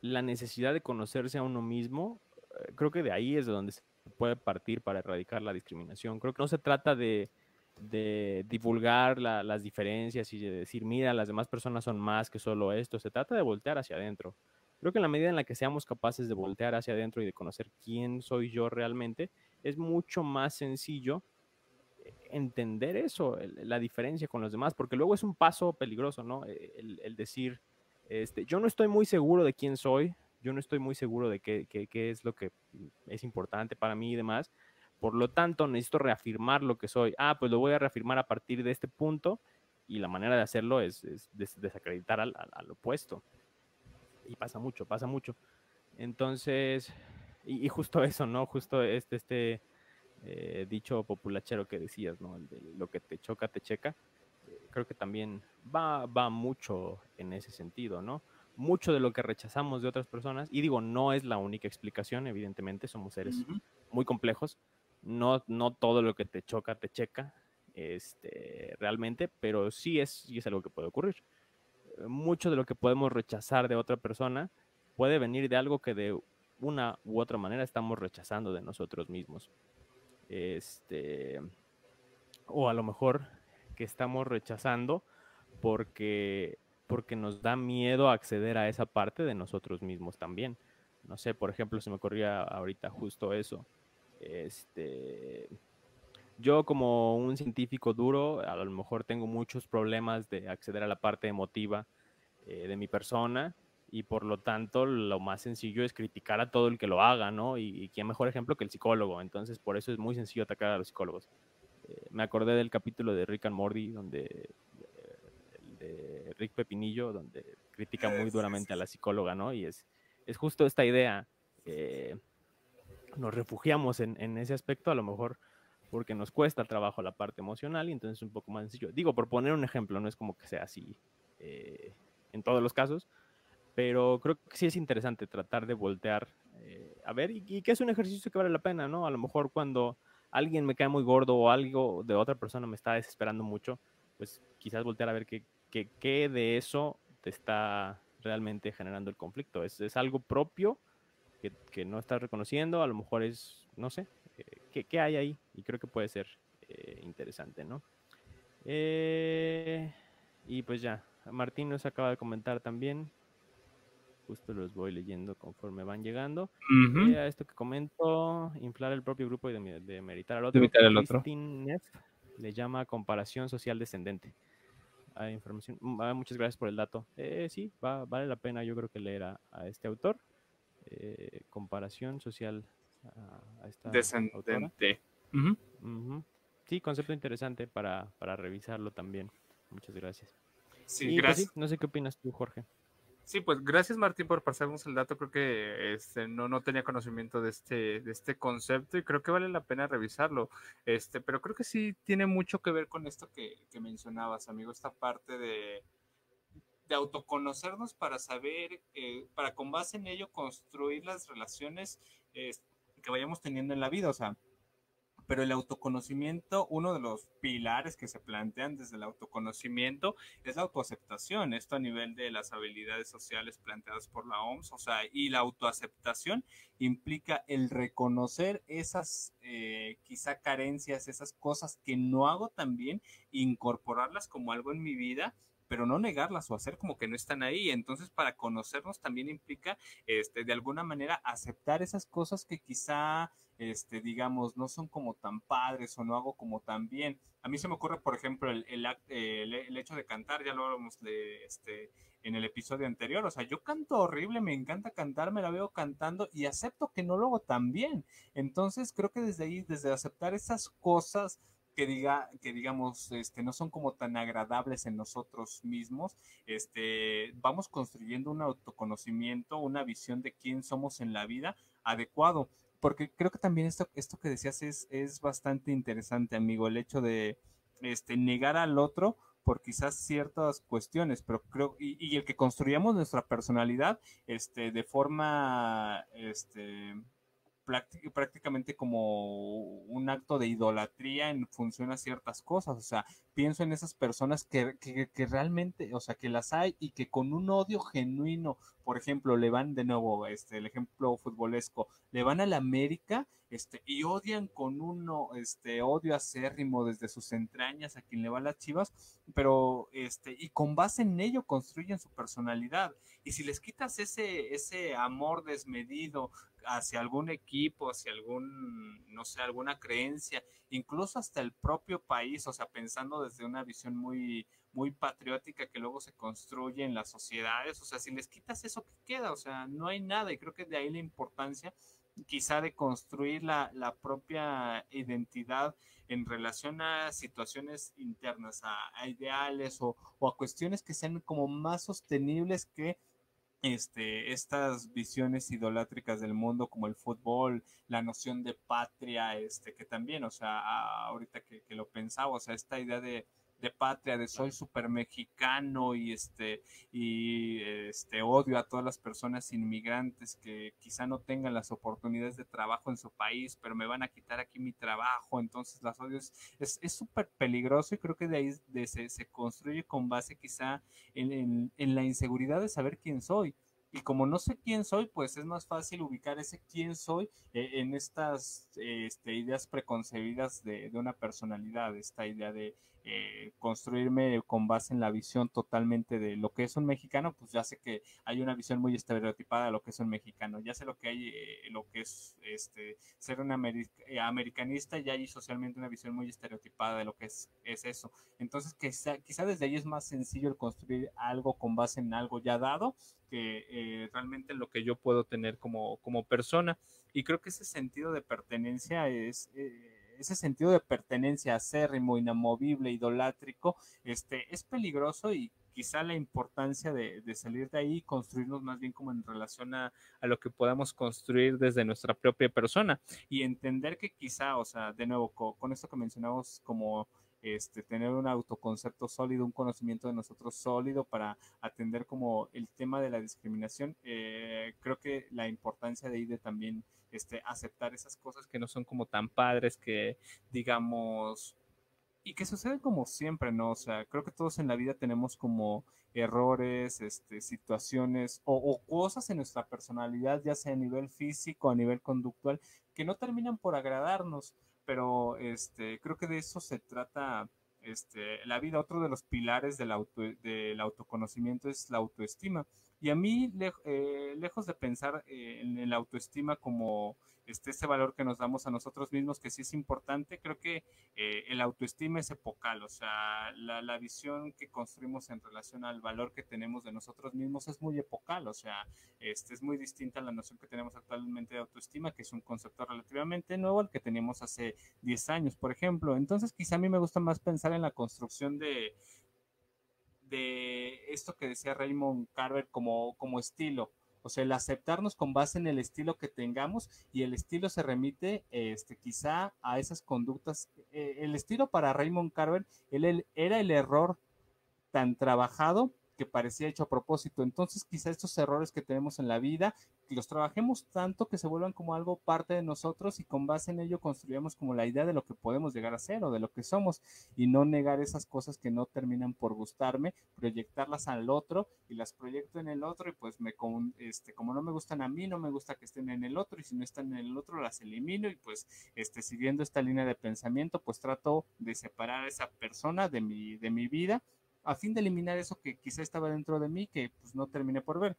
la necesidad de conocerse a uno mismo, eh, creo que de ahí es de donde se puede partir para erradicar la discriminación. Creo que no se trata de, de divulgar la, las diferencias y de decir, mira, las demás personas son más que solo esto. Se trata de voltear hacia adentro. Creo que en la medida en la que seamos capaces de voltear hacia adentro y de conocer quién soy yo realmente, es mucho más sencillo eh, entender eso, la diferencia con los demás, porque luego es un paso peligroso, ¿no? Eh, el, el decir, este, yo no estoy muy seguro de quién soy, yo no estoy muy seguro de qué, qué, qué es lo que es importante para mí y demás, por lo tanto, necesito reafirmar lo que soy. Ah, pues lo voy a reafirmar a partir de este punto y la manera de hacerlo es, es des desacreditar al, al, al, opuesto. Y pasa mucho, pasa mucho. Entonces, y, y justo eso, ¿no? Justo este, este eh, dicho populachero que decías, ¿no? El de lo que te choca, te checa. Eh, creo que también va, va mucho en ese sentido, ¿no? Mucho de lo que rechazamos de otras personas, y digo, no es la única explicación, evidentemente, somos seres uh -huh. muy complejos, no, no todo lo que te choca te checa este, realmente, pero sí es, sí es algo que puede ocurrir. Mucho de lo que podemos rechazar de otra persona puede venir de algo que de una u otra manera estamos rechazando de nosotros mismos. Este, o a lo mejor que estamos rechazando porque, porque nos da miedo acceder a esa parte de nosotros mismos también. No sé, por ejemplo, se me ocurría ahorita justo eso este, yo como un científico duro, a lo mejor tengo muchos problemas de acceder a la parte emotiva eh, de mi persona y por lo tanto lo más sencillo es criticar a todo el que lo haga, ¿no? Y, y quién mejor ejemplo que el psicólogo. Entonces por eso es muy sencillo atacar a los psicólogos. Eh, me acordé del capítulo de Rick and Morty donde eh, de Rick Pepinillo donde critica muy duramente a la psicóloga, ¿no? Y es es justo esta idea. Eh, nos refugiamos en, en, ese aspecto, a lo mejor porque nos cuesta trabajo la parte emocional y entonces es un poco más sencillo. Digo, por poner un ejemplo, no es como que sea así eh, en todos los casos, pero creo que sí es interesante tratar de voltear eh, a ver y, y, que es un ejercicio que vale la pena, ¿no? A lo mejor cuando alguien me cae muy gordo o algo de otra persona me está desesperando mucho, pues quizás voltear a ver qué, qué, qué de eso te está realmente generando el conflicto. Es, es algo propio que, que, no estás reconociendo, a lo mejor es, no sé, eh, ¿qué, ¿qué, hay ahí? Y creo que puede ser eh, interesante, ¿no? Eh, y pues ya, Martín nos acaba de comentar también. Justo los voy leyendo conforme van llegando. Uh -huh. eh, a esto que comento, inflar el propio grupo y de, de meritar al otro. Meritar al otro. Neff le llama comparación social descendente. Hay información. Ah, muchas gracias por el dato. Eh, sí, va, vale la pena yo creo que leer a, a este autor. Eh, comparación social a, a esta descendente. Uh -huh. Uh -huh. Sí, concepto interesante para, para revisarlo también. Muchas gracias. Sí, y, gracias. Pues, sí, no sé qué opinas tú, Jorge. Sí, pues gracias Martín por pasarnos el dato. Creo que este, no, no tenía conocimiento de este, de este concepto y creo que vale la pena revisarlo. Este, pero creo que sí tiene mucho que ver con esto que, que mencionabas, amigo, esta parte de, de autoconocernos para saber, eh, para con base en ello construir las relaciones eh, que vayamos teniendo en la vida. O sea, pero el autoconocimiento, uno de los pilares que se plantean desde el autoconocimiento es la autoaceptación, esto a nivel de las habilidades sociales planteadas por la OMS, o sea, y la autoaceptación implica el reconocer esas eh, quizá carencias, esas cosas que no hago tan bien, incorporarlas como algo en mi vida pero no negarlas o hacer como que no están ahí. Entonces, para conocernos también implica, este, de alguna manera, aceptar esas cosas que quizá, este, digamos, no son como tan padres o no hago como tan bien. A mí se me ocurre, por ejemplo, el, el, el hecho de cantar, ya lo hablamos de, este, en el episodio anterior. O sea, yo canto horrible, me encanta cantar, me la veo cantando y acepto que no lo hago tan bien. Entonces, creo que desde ahí, desde aceptar esas cosas, que diga que digamos este no son como tan agradables en nosotros mismos este vamos construyendo un autoconocimiento una visión de quién somos en la vida adecuado. Porque creo que también esto esto que decías es es bastante interesante amigo el hecho de este negar al otro por quizás ciertas cuestiones, pero creo, y, el que construyamos nuestra personalidad, este, de forma, este, prácticamente como un acto de idolatría en función a ciertas cosas. O sea, pienso en esas personas que, que, realmente, o sea, que las hay y que con un odio genuino, por ejemplo, le van de nuevo, este, el ejemplo futbolesco, le van a la América, este, y odian con uno, este, odio acérrimo desde sus entrañas a quien le va las chivas, pero, este, y con base en ello construyen su personalidad. Y si les quitas ese, ese amor desmedido hacia algún equipo, hacia algún, no sé, alguna creencia, incluso hasta el propio país, o sea, pensando desde una visión muy, muy patriótica que luego se construye en las sociedades, o sea, si les quitas eso, ¿qué queda? O sea, no hay nada y creo que de ahí la importancia quizá de construir la, la propia identidad en relación a situaciones internas, a, a ideales o, o, a cuestiones que sean como más sostenibles que este, estas visiones idolátricas del mundo como el fútbol, la noción de patria, este, que también, o sea, ahorita que, que lo pensaba, o sea, esta idea de, de patria, de soy súper mexicano y este, y este odio a todas las personas inmigrantes que quizá no tengan las oportunidades de trabajo en su país, pero me van a quitar aquí mi trabajo, entonces las odios es súper peligroso y creo que de ahí de, se, se, construye con base quizá en, en, en la inseguridad de saber quién soy. Y como no sé quién soy, pues es más fácil ubicar ese quién soy eh, en estas este, ideas preconcebidas de, de, una personalidad, esta idea de eh, construirme con base en la visión totalmente de lo que es un mexicano, pues ya sé que hay una visión muy estereotipada de lo que es un mexicano, ya sé lo que hay, eh, lo que es este, ser un eh, americanista, ya hay socialmente una visión muy estereotipada de lo que es, es eso. Entonces, quizá, quizá desde ahí es más sencillo el construir algo con base en algo ya dado que eh, realmente lo que yo puedo tener como, como persona. Y creo que ese sentido de pertenencia es, ese sentido de pertenencia acérrimo, inamovible, idolátrico, este, es peligroso y quizá la importancia de, salir de ahí y construirnos más bien como en relación a, lo que podamos construir desde nuestra propia persona y entender que quizá, o sea, de nuevo, con, con esto que mencionamos como este, tener un autoconcepto sólido, un conocimiento de nosotros sólido para atender como el tema de la discriminación. Eh, creo que la importancia de ahí de también este, aceptar esas cosas que no son como tan padres, que digamos, y que sucede como siempre, ¿no? O sea, creo que todos en la vida tenemos como errores, este, situaciones o, cosas en nuestra personalidad, ya sea a nivel físico, a nivel conductual, que no terminan por agradarnos pero este, creo que de eso se trata este, la vida. Otro de los pilares del, auto, del autoconocimiento es la autoestima. Y a mí, eh, lejos de pensar eh, en la autoestima como este, ese valor que nos damos a nosotros mismos, que sí es importante, creo que eh, el autoestima es epocal, o sea, la, la, visión que construimos en relación al valor que tenemos de nosotros mismos es muy epocal, o sea, este, es muy distinta a la noción que tenemos actualmente de autoestima, que es un concepto relativamente nuevo al que teníamos hace 10 años, por ejemplo. Entonces, quizá a mí me gusta más pensar en la construcción de, esto que decía Raymond Carver como, como estilo o sea, el aceptarnos con base en el estilo que tengamos y el estilo se remite este, quizá a esas conductas. Eh, el estilo para Raymond Carver él, era el error tan trabajado que parecía hecho a propósito. Entonces, quizá estos errores que tenemos en la vida, los trabajemos tanto que se vuelvan como algo parte de nosotros y con base en ello construyamos como la idea de lo que podemos llegar a ser o de lo que somos y no negar esas cosas que no terminan por gustarme, proyectarlas al otro y las proyecto en el otro y pues me este como no me gustan a mí, no me gusta que estén en el otro y si no están en el otro las elimino y pues este siguiendo esta línea de pensamiento, pues trato de separar a esa persona de mi de mi vida a fin de eliminar eso que quizá estaba dentro de mí que pues no terminé por ver.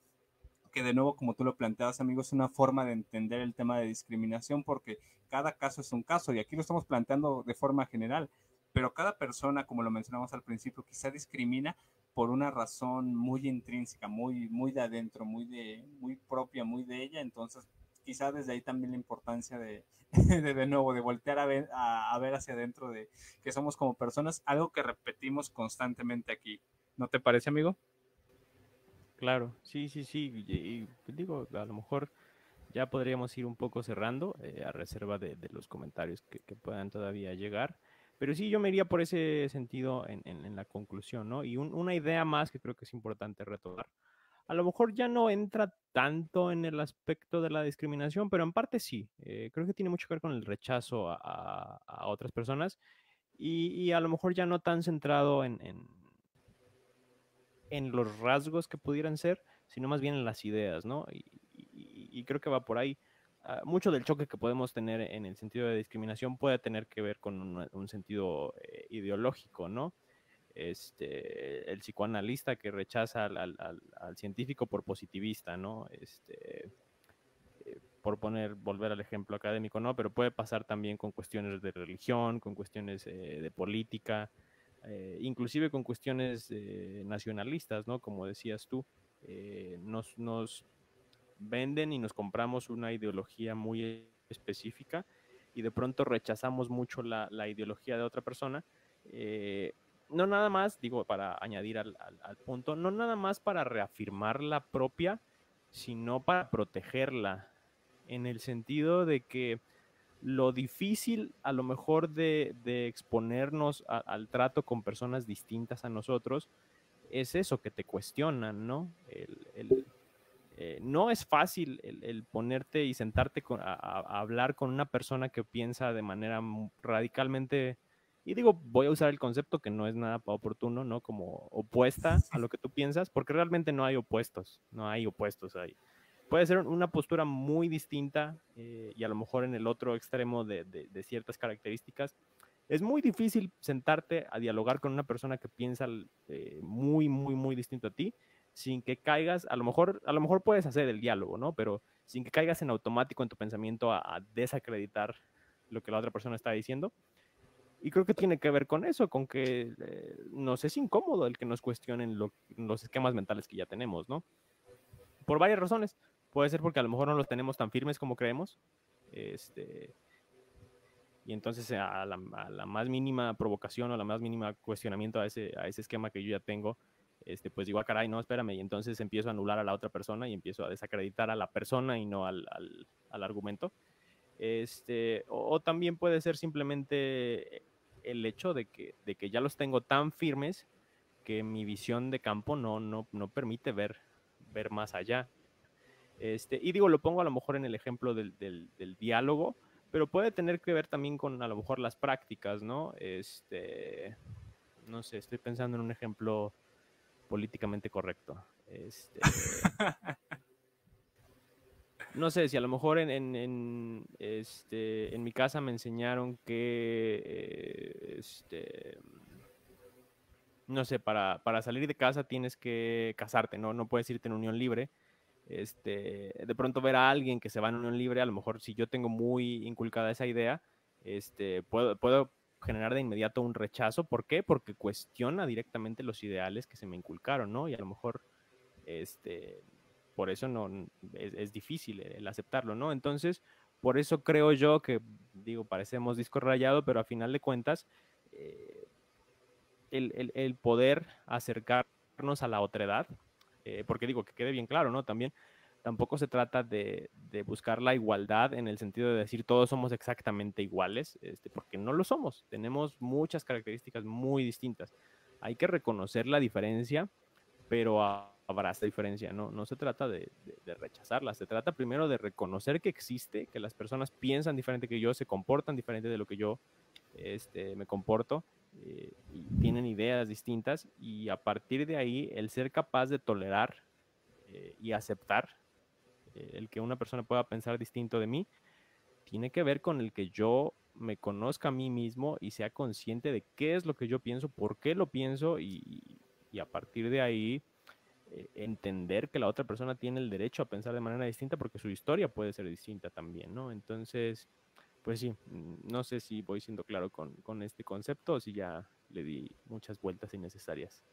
Que de nuevo, como tú lo planteabas, amigos, es una forma de entender el tema de discriminación porque cada caso es un caso y aquí lo estamos planteando de forma general, pero cada persona, como lo mencionamos al principio, quizá discrimina por una razón muy intrínseca, muy, muy de adentro, muy, de, muy propia, muy de ella, entonces quizá desde ahí también la importancia de, de, nuevo, de voltear a ver, a, ver hacia adentro de que somos como personas, algo que repetimos constantemente aquí. ¿No te parece, amigo? Claro, sí, sí, sí. Y, digo, a lo mejor ya podríamos ir un poco cerrando eh, a reserva de, los comentarios que, puedan todavía llegar. Pero sí, yo me iría por ese sentido en, la conclusión, ¿no? Y una idea más que creo que es importante retomar a lo mejor ya no entra tanto en el aspecto de la discriminación, pero en parte sí. Eh, creo que tiene mucho que ver con el rechazo a, otras personas y, a lo mejor ya no tan centrado en, en, los rasgos que pudieran ser, sino más bien en las ideas, ¿no? Y, creo que va por ahí. Ah, mucho del choque que podemos tener en el sentido de discriminación puede tener que ver con un, sentido eh, ideológico, ¿no? este, el psicoanalista que rechaza al, científico por positivista, ¿no? Este, eh, por poner, volver al ejemplo académico, ¿no? Pero puede pasar también con cuestiones de religión, con cuestiones eh, de política, eh, inclusive con cuestiones nacionalistas, ¿no? Como decías tú, nos, nos venden y nos compramos una ideología muy específica y de pronto rechazamos mucho la, la ideología de otra persona no nada más, digo, para añadir al, punto, no nada más para reafirmar la propia, sino para protegerla, en el sentido de que lo difícil a lo mejor de, exponernos al trato con personas distintas a nosotros es eso que te cuestionan, ¿no? Eh, no es fácil el, ponerte y sentarte a, hablar con una persona que piensa de manera radicalmente y digo, voy a usar el concepto que no es nada oportuno, ¿no? Como opuesta a lo que tú piensas, porque realmente no hay opuestos, no hay opuestos ahí. Puede ser una postura muy distinta eh, y a lo mejor en el otro extremo de, de, ciertas características. Es muy difícil sentarte a dialogar con una persona que piensa eh, muy, muy, muy distinto a ti, sin que caigas, a lo mejor, a lo mejor puedes hacer el diálogo, ¿no? Pero sin que caigas en automático en tu pensamiento a, a desacreditar lo que la otra persona está diciendo y creo que tiene que ver con eso, con que eh, nos es incómodo el que nos cuestionen los esquemas mentales que ya tenemos, ¿no? Por varias razones. Puede ser porque a lo mejor no los tenemos tan firmes como creemos. Este, y entonces a la, más mínima provocación o a la más mínima cuestionamiento a ese, a ese esquema que yo ya tengo, este, pues digo, ah, caray, no, espérame, y entonces empiezo a anular a la otra persona y empiezo a desacreditar a la persona y no al, al, argumento. Este, o, también puede ser simplemente el hecho de que, de que ya los tengo tan firmes que mi visión de campo no, no, no permite ver, ver más allá. Este, y digo, lo pongo a lo mejor en el ejemplo del, del, diálogo, pero puede tener que ver también con a lo mejor las prácticas, ¿no? Este, no sé, estoy pensando en un ejemplo políticamente correcto. Este, no sé, si a lo mejor en, en, este, en mi casa me enseñaron que, eh, este, no sé, para, para, salir de casa tienes que casarte, ¿no? No puedes irte en unión libre. Este, de pronto ver a alguien que se va en unión libre, a lo mejor si yo tengo muy inculcada esa idea, este, puedo, puedo generar de inmediato un rechazo. ¿Por qué? Porque cuestiona directamente los ideales que se me inculcaron, ¿no? Y a lo mejor, este, por eso no, es, difícil el aceptarlo, ¿no? Entonces, por eso creo yo que, digo, parecemos disco rayado, pero a final de cuentas, eh, el, el, poder acercarnos a la otredad, eh, porque digo, que quede bien claro, ¿no? También tampoco se trata de, buscar la igualdad en el sentido de decir todos somos exactamente iguales, este, porque no lo somos. Tenemos muchas características muy distintas. Hay que reconocer la diferencia, pero habrá esta diferencia, ¿no? No se trata de, rechazarla, se trata primero de reconocer que existe, que las personas piensan diferente que yo, se comportan diferente de lo que yo este, me comporto, eh, y tienen ideas distintas, y a partir de ahí el ser capaz de tolerar eh, y aceptar eh, el que una persona pueda pensar distinto de mí, tiene que ver con el que yo me conozca a mí mismo y sea consciente de qué es lo que yo pienso, por qué lo pienso y, a partir de ahí entender que la otra persona tiene el derecho a pensar de manera distinta porque su historia puede ser distinta también, ¿no? Entonces, pues sí, mm, no sé si voy siendo claro con, con este concepto o si ya le di muchas vueltas innecesarias.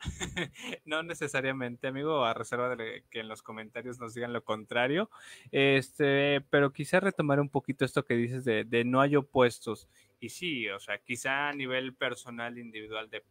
no necesariamente, amigo, a reserva de que en los comentarios nos digan lo contrario. Este, pero quizá retomar un poquito esto que dices de, de no hay opuestos y sí, o sea, quizá a nivel personal, individual de,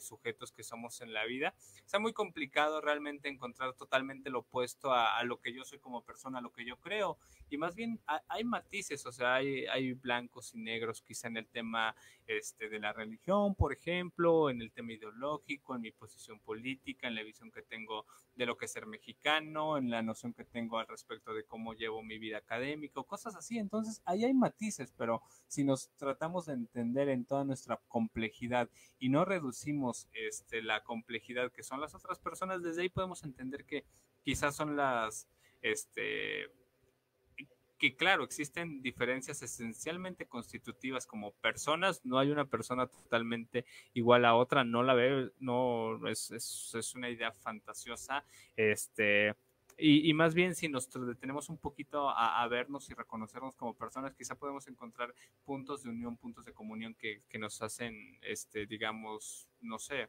sujetos que somos en la vida, sea muy complicado realmente encontrar totalmente lo opuesto a, lo que yo soy como persona, a lo que yo creo. Y más bien hay, matices, o sea, hay, hay, blancos y negros quizá en el tema este, de la religión, por ejemplo, en el tema ideológico, en mi posición política, en la visión que tengo de lo que es ser mexicano, en la noción que tengo al respecto de cómo llevo mi vida académica, cosas así. Entonces, ahí hay matices, pero si nos tratamos de entender en toda nuestra complejidad y no reducimos este, la complejidad que son las otras personas, desde ahí podemos entender que quizás son las, este, que claro, existen diferencias esencialmente constitutivas como personas, no hay una persona totalmente igual a otra, no la veo, no, es, es, es una idea fantasiosa, este, y, más bien si nos detenemos un poquito a, vernos y reconocernos como personas, quizá podemos encontrar puntos de unión, puntos de comunión que, que nos hacen, este, digamos, no sé,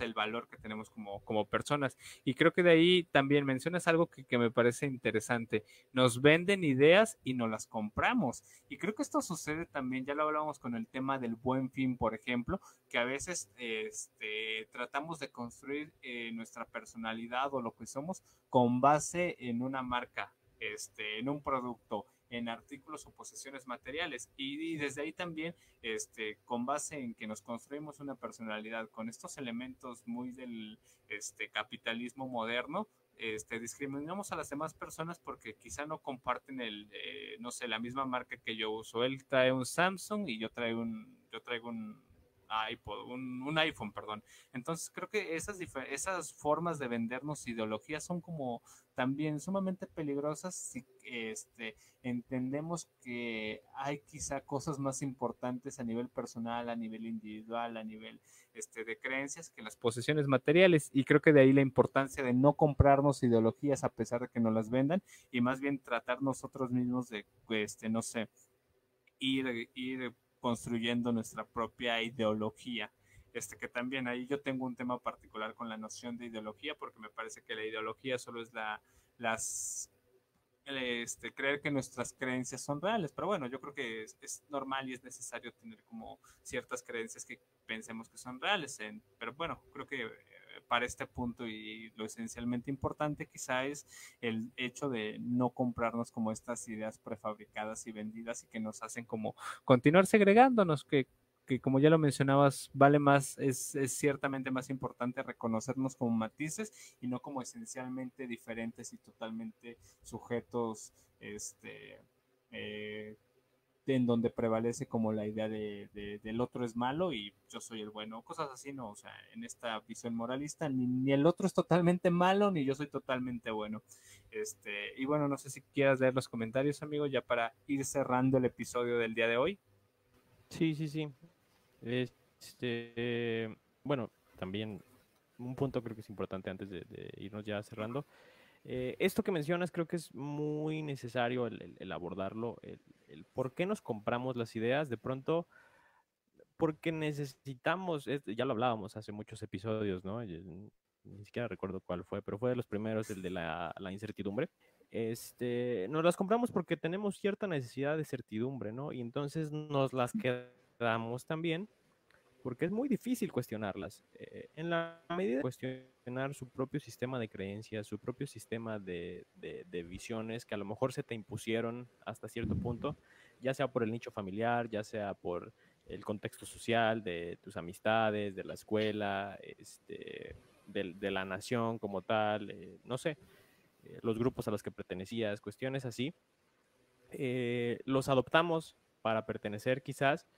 el valor que tenemos como, como personas. Y creo que de ahí también mencionas algo que, que, me parece interesante. Nos venden ideas y no las compramos. Y creo que esto sucede también, ya lo hablábamos con el tema del buen fin, por ejemplo, que a veces este, tratamos de construir eh, nuestra personalidad o lo que somos con base en una marca, este, en un producto en artículos o posesiones materiales. Y, desde ahí también, este, con base en que nos construimos una personalidad con estos elementos muy del este, capitalismo moderno, este, discriminamos a las demás personas porque quizá no comparten el, eh, no sé, la misma marca que yo uso. Él trae un Samsung y yo traigo un, yo traigo un iPod, un, iPhone, perdón. Entonces creo que esas, esas formas de vendernos ideologías son como también sumamente peligrosas si este, entendemos que hay quizá cosas más importantes a nivel personal, a nivel individual, a nivel este, de creencias que las posesiones materiales. Y creo que de ahí la importancia de no comprarnos ideologías a pesar de que nos las vendan y más bien tratar nosotros mismos de, este, no sé, ir, ir construyendo nuestra propia ideología. Este, que también ahí yo tengo un tema particular con la noción de ideología, porque me parece que la ideología solo es la, las, este, creer que nuestras creencias son reales, pero bueno, yo creo que es, normal y es necesario tener como ciertas creencias que pensemos que son reales, pero bueno, creo que para este punto y lo esencialmente importante quizá es el hecho de no comprarnos como estas ideas prefabricadas y vendidas y que nos hacen como continuar segregándonos, que, que como ya lo mencionabas, vale más, es, es, ciertamente más importante reconocernos como matices y no como esencialmente diferentes y totalmente sujetos, este, eh, en donde prevalece como la idea de, del otro es malo y yo soy el bueno, cosas así, ¿no? O sea, en esta visión moralista, ni, el otro es totalmente malo, ni yo soy totalmente bueno. Este, y bueno, no sé si quieras leer los comentarios, amigo, ya para ir cerrando el episodio del día de hoy. Sí, sí, sí. Este, bueno, también un punto creo que es importante antes de, irnos ya cerrando. Eh, esto que mencionas creo que es muy necesario el, abordarlo, el, por qué nos compramos las ideas, de pronto, porque necesitamos, ya lo hablábamos hace muchos episodios, ¿no? ni siquiera recuerdo cuál fue, pero fue de los primeros, el de la, la, incertidumbre. Este, nos las compramos porque tenemos cierta necesidad de certidumbre, ¿no? Y entonces nos las quedamos también porque es muy difícil cuestionarlas. Eh, en la medida de cuestionar su propio sistema de creencias, su propio sistema de, de, visiones que a lo mejor se te impusieron hasta cierto punto, ya sea por el nicho familiar, ya sea por el contexto social de tus amistades, de la escuela, este, de, de la nación como tal, eh, no sé, eh, los grupos a los que pertenecías, cuestiones así, los adoptamos para pertenecer quizás, eh,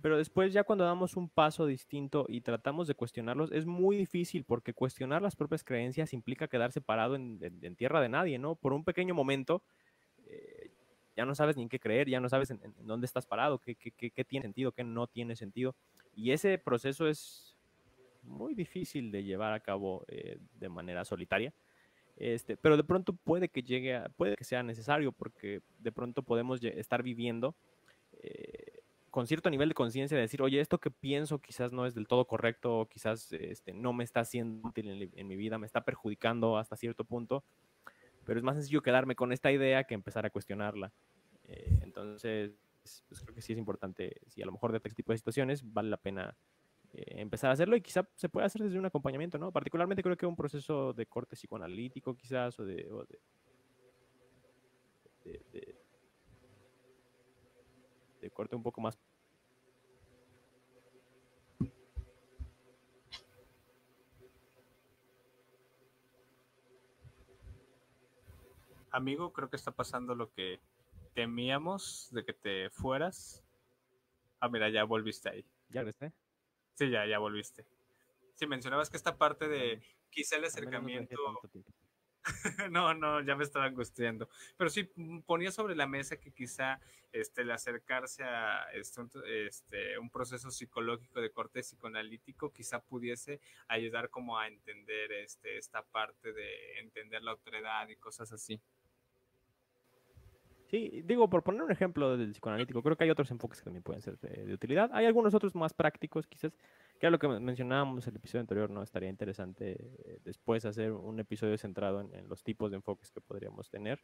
pero después ya cuando damos un paso distinto y tratamos de cuestionarlos, es muy difícil porque cuestionar las propias creencias implica quedar separado en, tierra de nadie, ¿no? Por un pequeño momento eh, ya no sabes ni en qué creer, ya no sabes en, dónde estás parado, qué, qué, tiene sentido, qué no tiene sentido. Y ese proceso es muy difícil de llevar a cabo eh, de manera solitaria. Este, pero de pronto puede que llegue a, puede que sea necesario porque de pronto podemos estar viviendo con cierto nivel de conciencia de decir, oye, esto que pienso quizás no es del todo correcto, quizás este, no me está haciendo útil en, mi vida, me está perjudicando hasta cierto punto, pero es más sencillo quedarme con esta idea que empezar a cuestionarla. Eh, entonces, pues creo que sí es importante, si a lo mejor de este tipo de situaciones vale la pena eh, empezar a hacerlo y quizá se puede hacer desde un acompañamiento, ¿no? Particularmente creo que un proceso de corte psicoanalítico quizás o de, de de corte un poco más Amigo, creo que está pasando lo que temíamos de que te fueras. Ah, mira, ya volviste ahí. ¿Ya viste? Sí, ya, ya volviste. Sí, mencionabas que esta parte de quizá el acercamiento no, no, ya me estaba angustiando. Pero sí mm, ponía sobre la mesa que quizá este, el acercarse a este, este, un proceso psicológico de corte psicoanalítico quizá pudiese ayudar como a entender este, esta parte de entender la otredad y cosas así. Sí, digo, por poner un ejemplo del psicoanalítico, creo que hay otros enfoques que también pueden ser de, utilidad. Hay algunos otros más prácticos, quizás, que era lo que mencionábamos en el episodio anterior, ¿no? Estaría interesante eh, después hacer un episodio centrado en, los tipos de enfoques que podríamos tener.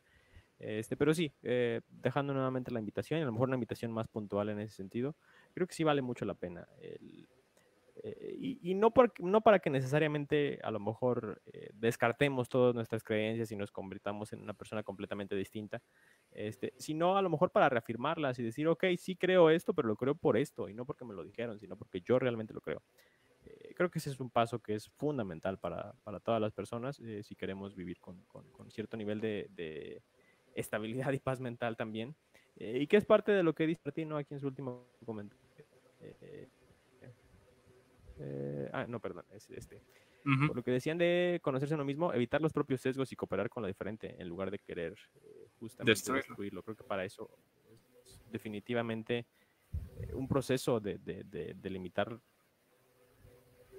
Este, pero sí, eh, dejando nuevamente la invitación, y a lo mejor una invitación más puntual en ese sentido, creo que sí vale mucho la pena el, eh, y, no, por, no para que necesariamente a lo mejor eh, descartemos todas nuestras creencias y nos convirtamos en una persona completamente distinta, este, sino a lo mejor para reafirmarlas y decir, ok, sí creo esto, pero lo creo por esto, y no porque me lo dijeron, sino porque yo realmente lo creo. Eh, creo que ese es un paso que es fundamental para, para todas las personas si queremos vivir con, con, cierto nivel de, de, estabilidad y paz mental también, y que es parte de lo que dice Martino aquí en su último comentario eh, ah, no, perdón, es este. Por lo que decían de conocerse a uno mismo, evitar los propios sesgos y cooperar con lo diferente en lugar de querer eh, justamente destruirlo. Creo que para eso es definitivamente eh, un proceso de, de, de, limitar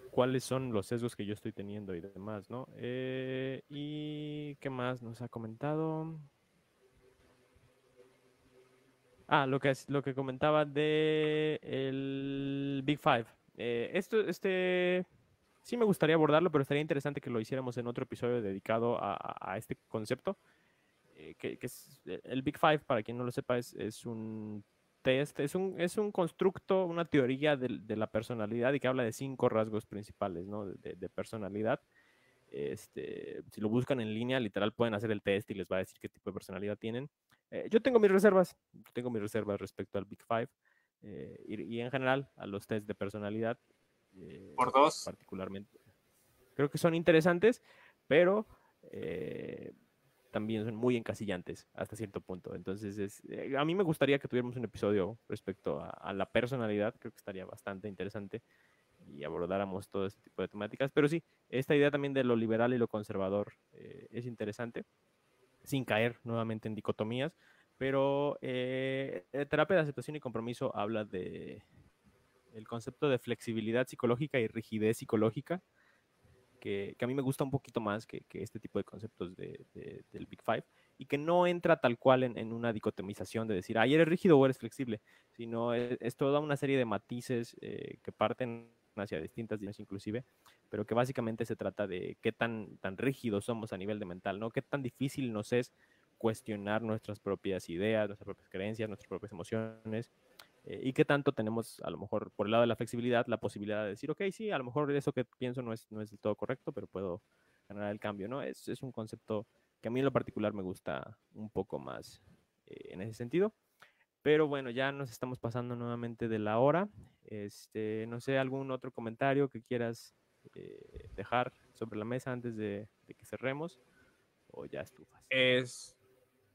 cuáles son los sesgos que yo estoy teniendo y demás, ¿no? ¿Y qué más nos ha comentado? Ah, lo que, lo que comentaba de el Big Five. Eh, esto, este, sí me gustaría abordarlo, pero estaría interesante que lo hiciéramos en otro episodio dedicado a, este concepto. Eh, que, es el Big Five, para quien no lo sepa, es, un test, es un, es un constructo, una teoría de, la personalidad y que habla de cinco rasgos principales ¿no? de, personalidad. Este, si lo buscan en línea, literal pueden hacer el test y les va a decir qué tipo de personalidad tienen. Eh, yo tengo mis reservas, tengo mis reservas respecto al Big Five eh, y, en general a los test de personalidad. Eh, Por dos. Particularmente. Creo que son interesantes, pero también son muy encasillantes hasta cierto punto. Entonces, es, eh, a mí me gustaría que tuviéramos un episodio respecto a, la personalidad, creo que estaría bastante interesante y abordáramos todo este tipo de temáticas. Pero sí, esta idea también de lo liberal y lo conservador eh, es interesante, sin caer nuevamente en dicotomías. Pero eh, terapia de aceptación y compromiso habla de el concepto de flexibilidad psicológica y rigidez psicológica que, a mí me gusta un poquito más que, este tipo de conceptos de, del Big Five y que no entra tal cual en, una dicotomización de decir, ah, eres rígido o eres flexible, sino es, toda una serie de matices eh, que parten hacia distintas dimensiones inclusive, pero que básicamente se trata de qué tan, tan rígidos somos a nivel de mental, ¿no? Qué tan difícil nos es cuestionar nuestras propias ideas, nuestras propias creencias, nuestras propias emociones, eh, y qué tanto tenemos, a lo mejor, por el lado de la flexibilidad, la posibilidad de decir, ok, sí, a lo mejor eso que pienso no es, no es del todo correcto, pero puedo ganar el cambio, ¿no? Es, es un concepto que a mí en lo particular me gusta un poco más eh, en ese sentido. Pero bueno, ya nos estamos pasando nuevamente de la hora. Este, no sé, algún otro comentario que quieras eh, dejar sobre la mesa antes de, de que cerremos o ya estufas. Es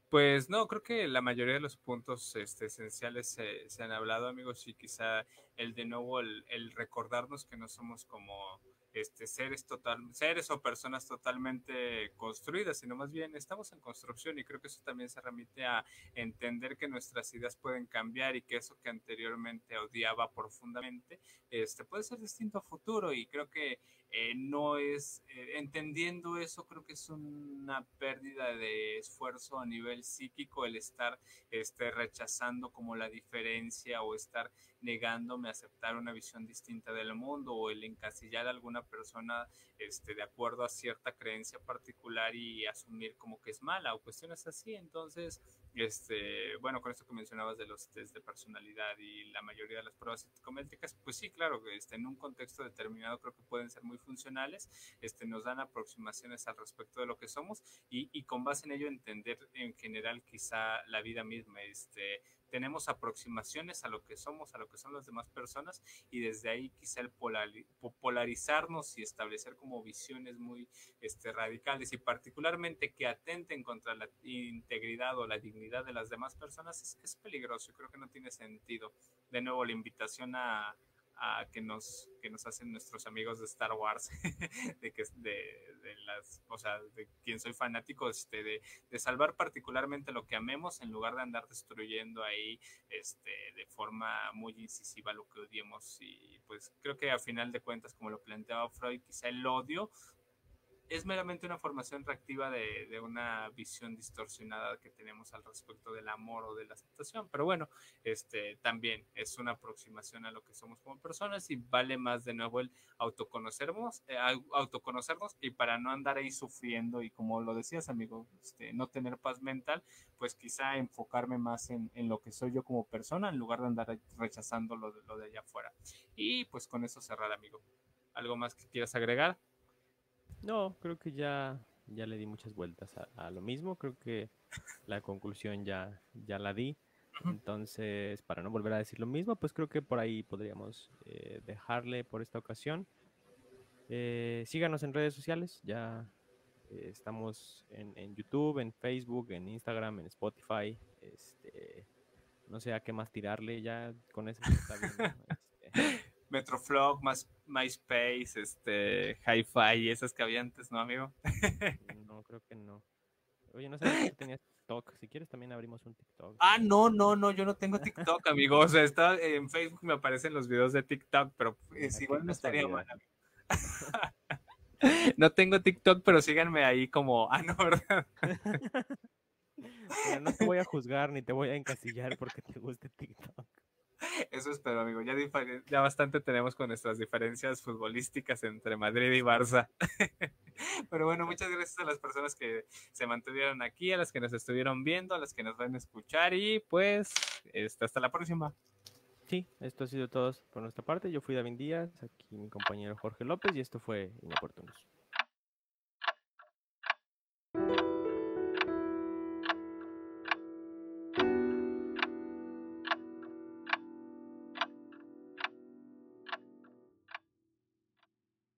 pues no, creo que la mayoría de los puntos este, esenciales se, se, han hablado, amigos, y quizá el de nuevo, el, el recordarnos que no somos como este, seres, total, seres o personas totalmente construidas, sino más bien estamos en construcción y creo que eso también se remite a entender que nuestras ideas pueden cambiar y que eso que anteriormente odiaba profundamente este, puede ser distinto a futuro y creo que eh, no es, eh, entendiendo eso, creo que es una pérdida de esfuerzo a nivel psíquico el estar este, rechazando como la diferencia o estar negándome a aceptar una visión distinta del mundo o el encasillar a alguna persona este, de acuerdo a cierta creencia particular y asumir como que es mala o cuestiones así. Entonces, este, bueno, con esto que mencionabas de los test de personalidad y la mayoría de las pruebas psicométricas, pues sí, claro, este, en un contexto determinado creo que pueden ser muy funcionales, este, nos dan aproximaciones al respecto de lo que somos y, y con base en ello entender en general quizá la vida misma, este, tenemos aproximaciones a lo que somos, a lo que son las demás personas y desde ahí quizá el polarizarnos y establecer como visiones muy este, radicales y particularmente que atenten contra la integridad o la dignidad de las demás personas es, peligroso creo que no tiene sentido. De nuevo, la invitación a, que nos que nos hacen nuestros amigos de Star Wars de que de, de, las o sea de quien soy fanático este de, de, salvar particularmente lo que amemos en lugar de andar destruyendo ahí este de forma muy incisiva lo que odiemos. Y pues creo que a final de cuentas como lo planteaba Freud quizá el odio es meramente una formación reactiva de, de, una visión distorsionada que tenemos al respecto del amor o de la aceptación. Pero bueno, este también es una aproximación a lo que somos como personas y vale más de nuevo el autoconocernos, eh, autoconocernos y para no andar ahí sufriendo y como lo decías, amigo, este, no tener paz mental, pues quizá enfocarme más en, en, lo que soy yo como persona en lugar de andar rechazando lo de, lo de allá afuera. Y pues con eso cerrar, amigo. ¿Algo más que quieras agregar? No, creo que ya, ya le di muchas vueltas a, lo mismo. Creo que la conclusión ya, ya la di. Entonces, para no volver a decir lo mismo, pues creo que por ahí podríamos eh, dejarle por esta ocasión. Eh, síganos en redes sociales, ya eh, estamos en, YouTube, en Facebook, en Instagram, en Spotify. Este, no sé a qué más tirarle, ya con eso está bien. Metroflog, más MySpace, este, Hi-Fi, esas que había antes, ¿no, amigo? no, creo que no. Oye, no sé si tenías TikTok. Si quieres, también abrimos un TikTok. Ah, no, no, no, yo no tengo TikTok, amigo. O sea, está en Facebook me aparecen los videos de TikTok, pero es igual no estaría mal. no tengo TikTok, pero síganme ahí como. Ah, no, ¿verdad? no te voy a juzgar ni te voy a encasillar porque te guste TikTok. Eso espero, amigo. Ya, ya bastante tenemos con nuestras diferencias futbolísticas entre Madrid y Barça. Pero bueno, muchas gracias a las personas que se mantuvieron aquí, a las que nos estuvieron viendo, a las que nos van a escuchar y pues este, hasta la próxima. Sí, esto ha sido todo por nuestra parte. Yo fui David Díaz, aquí mi compañero Jorge López y esto fue Inoportunos.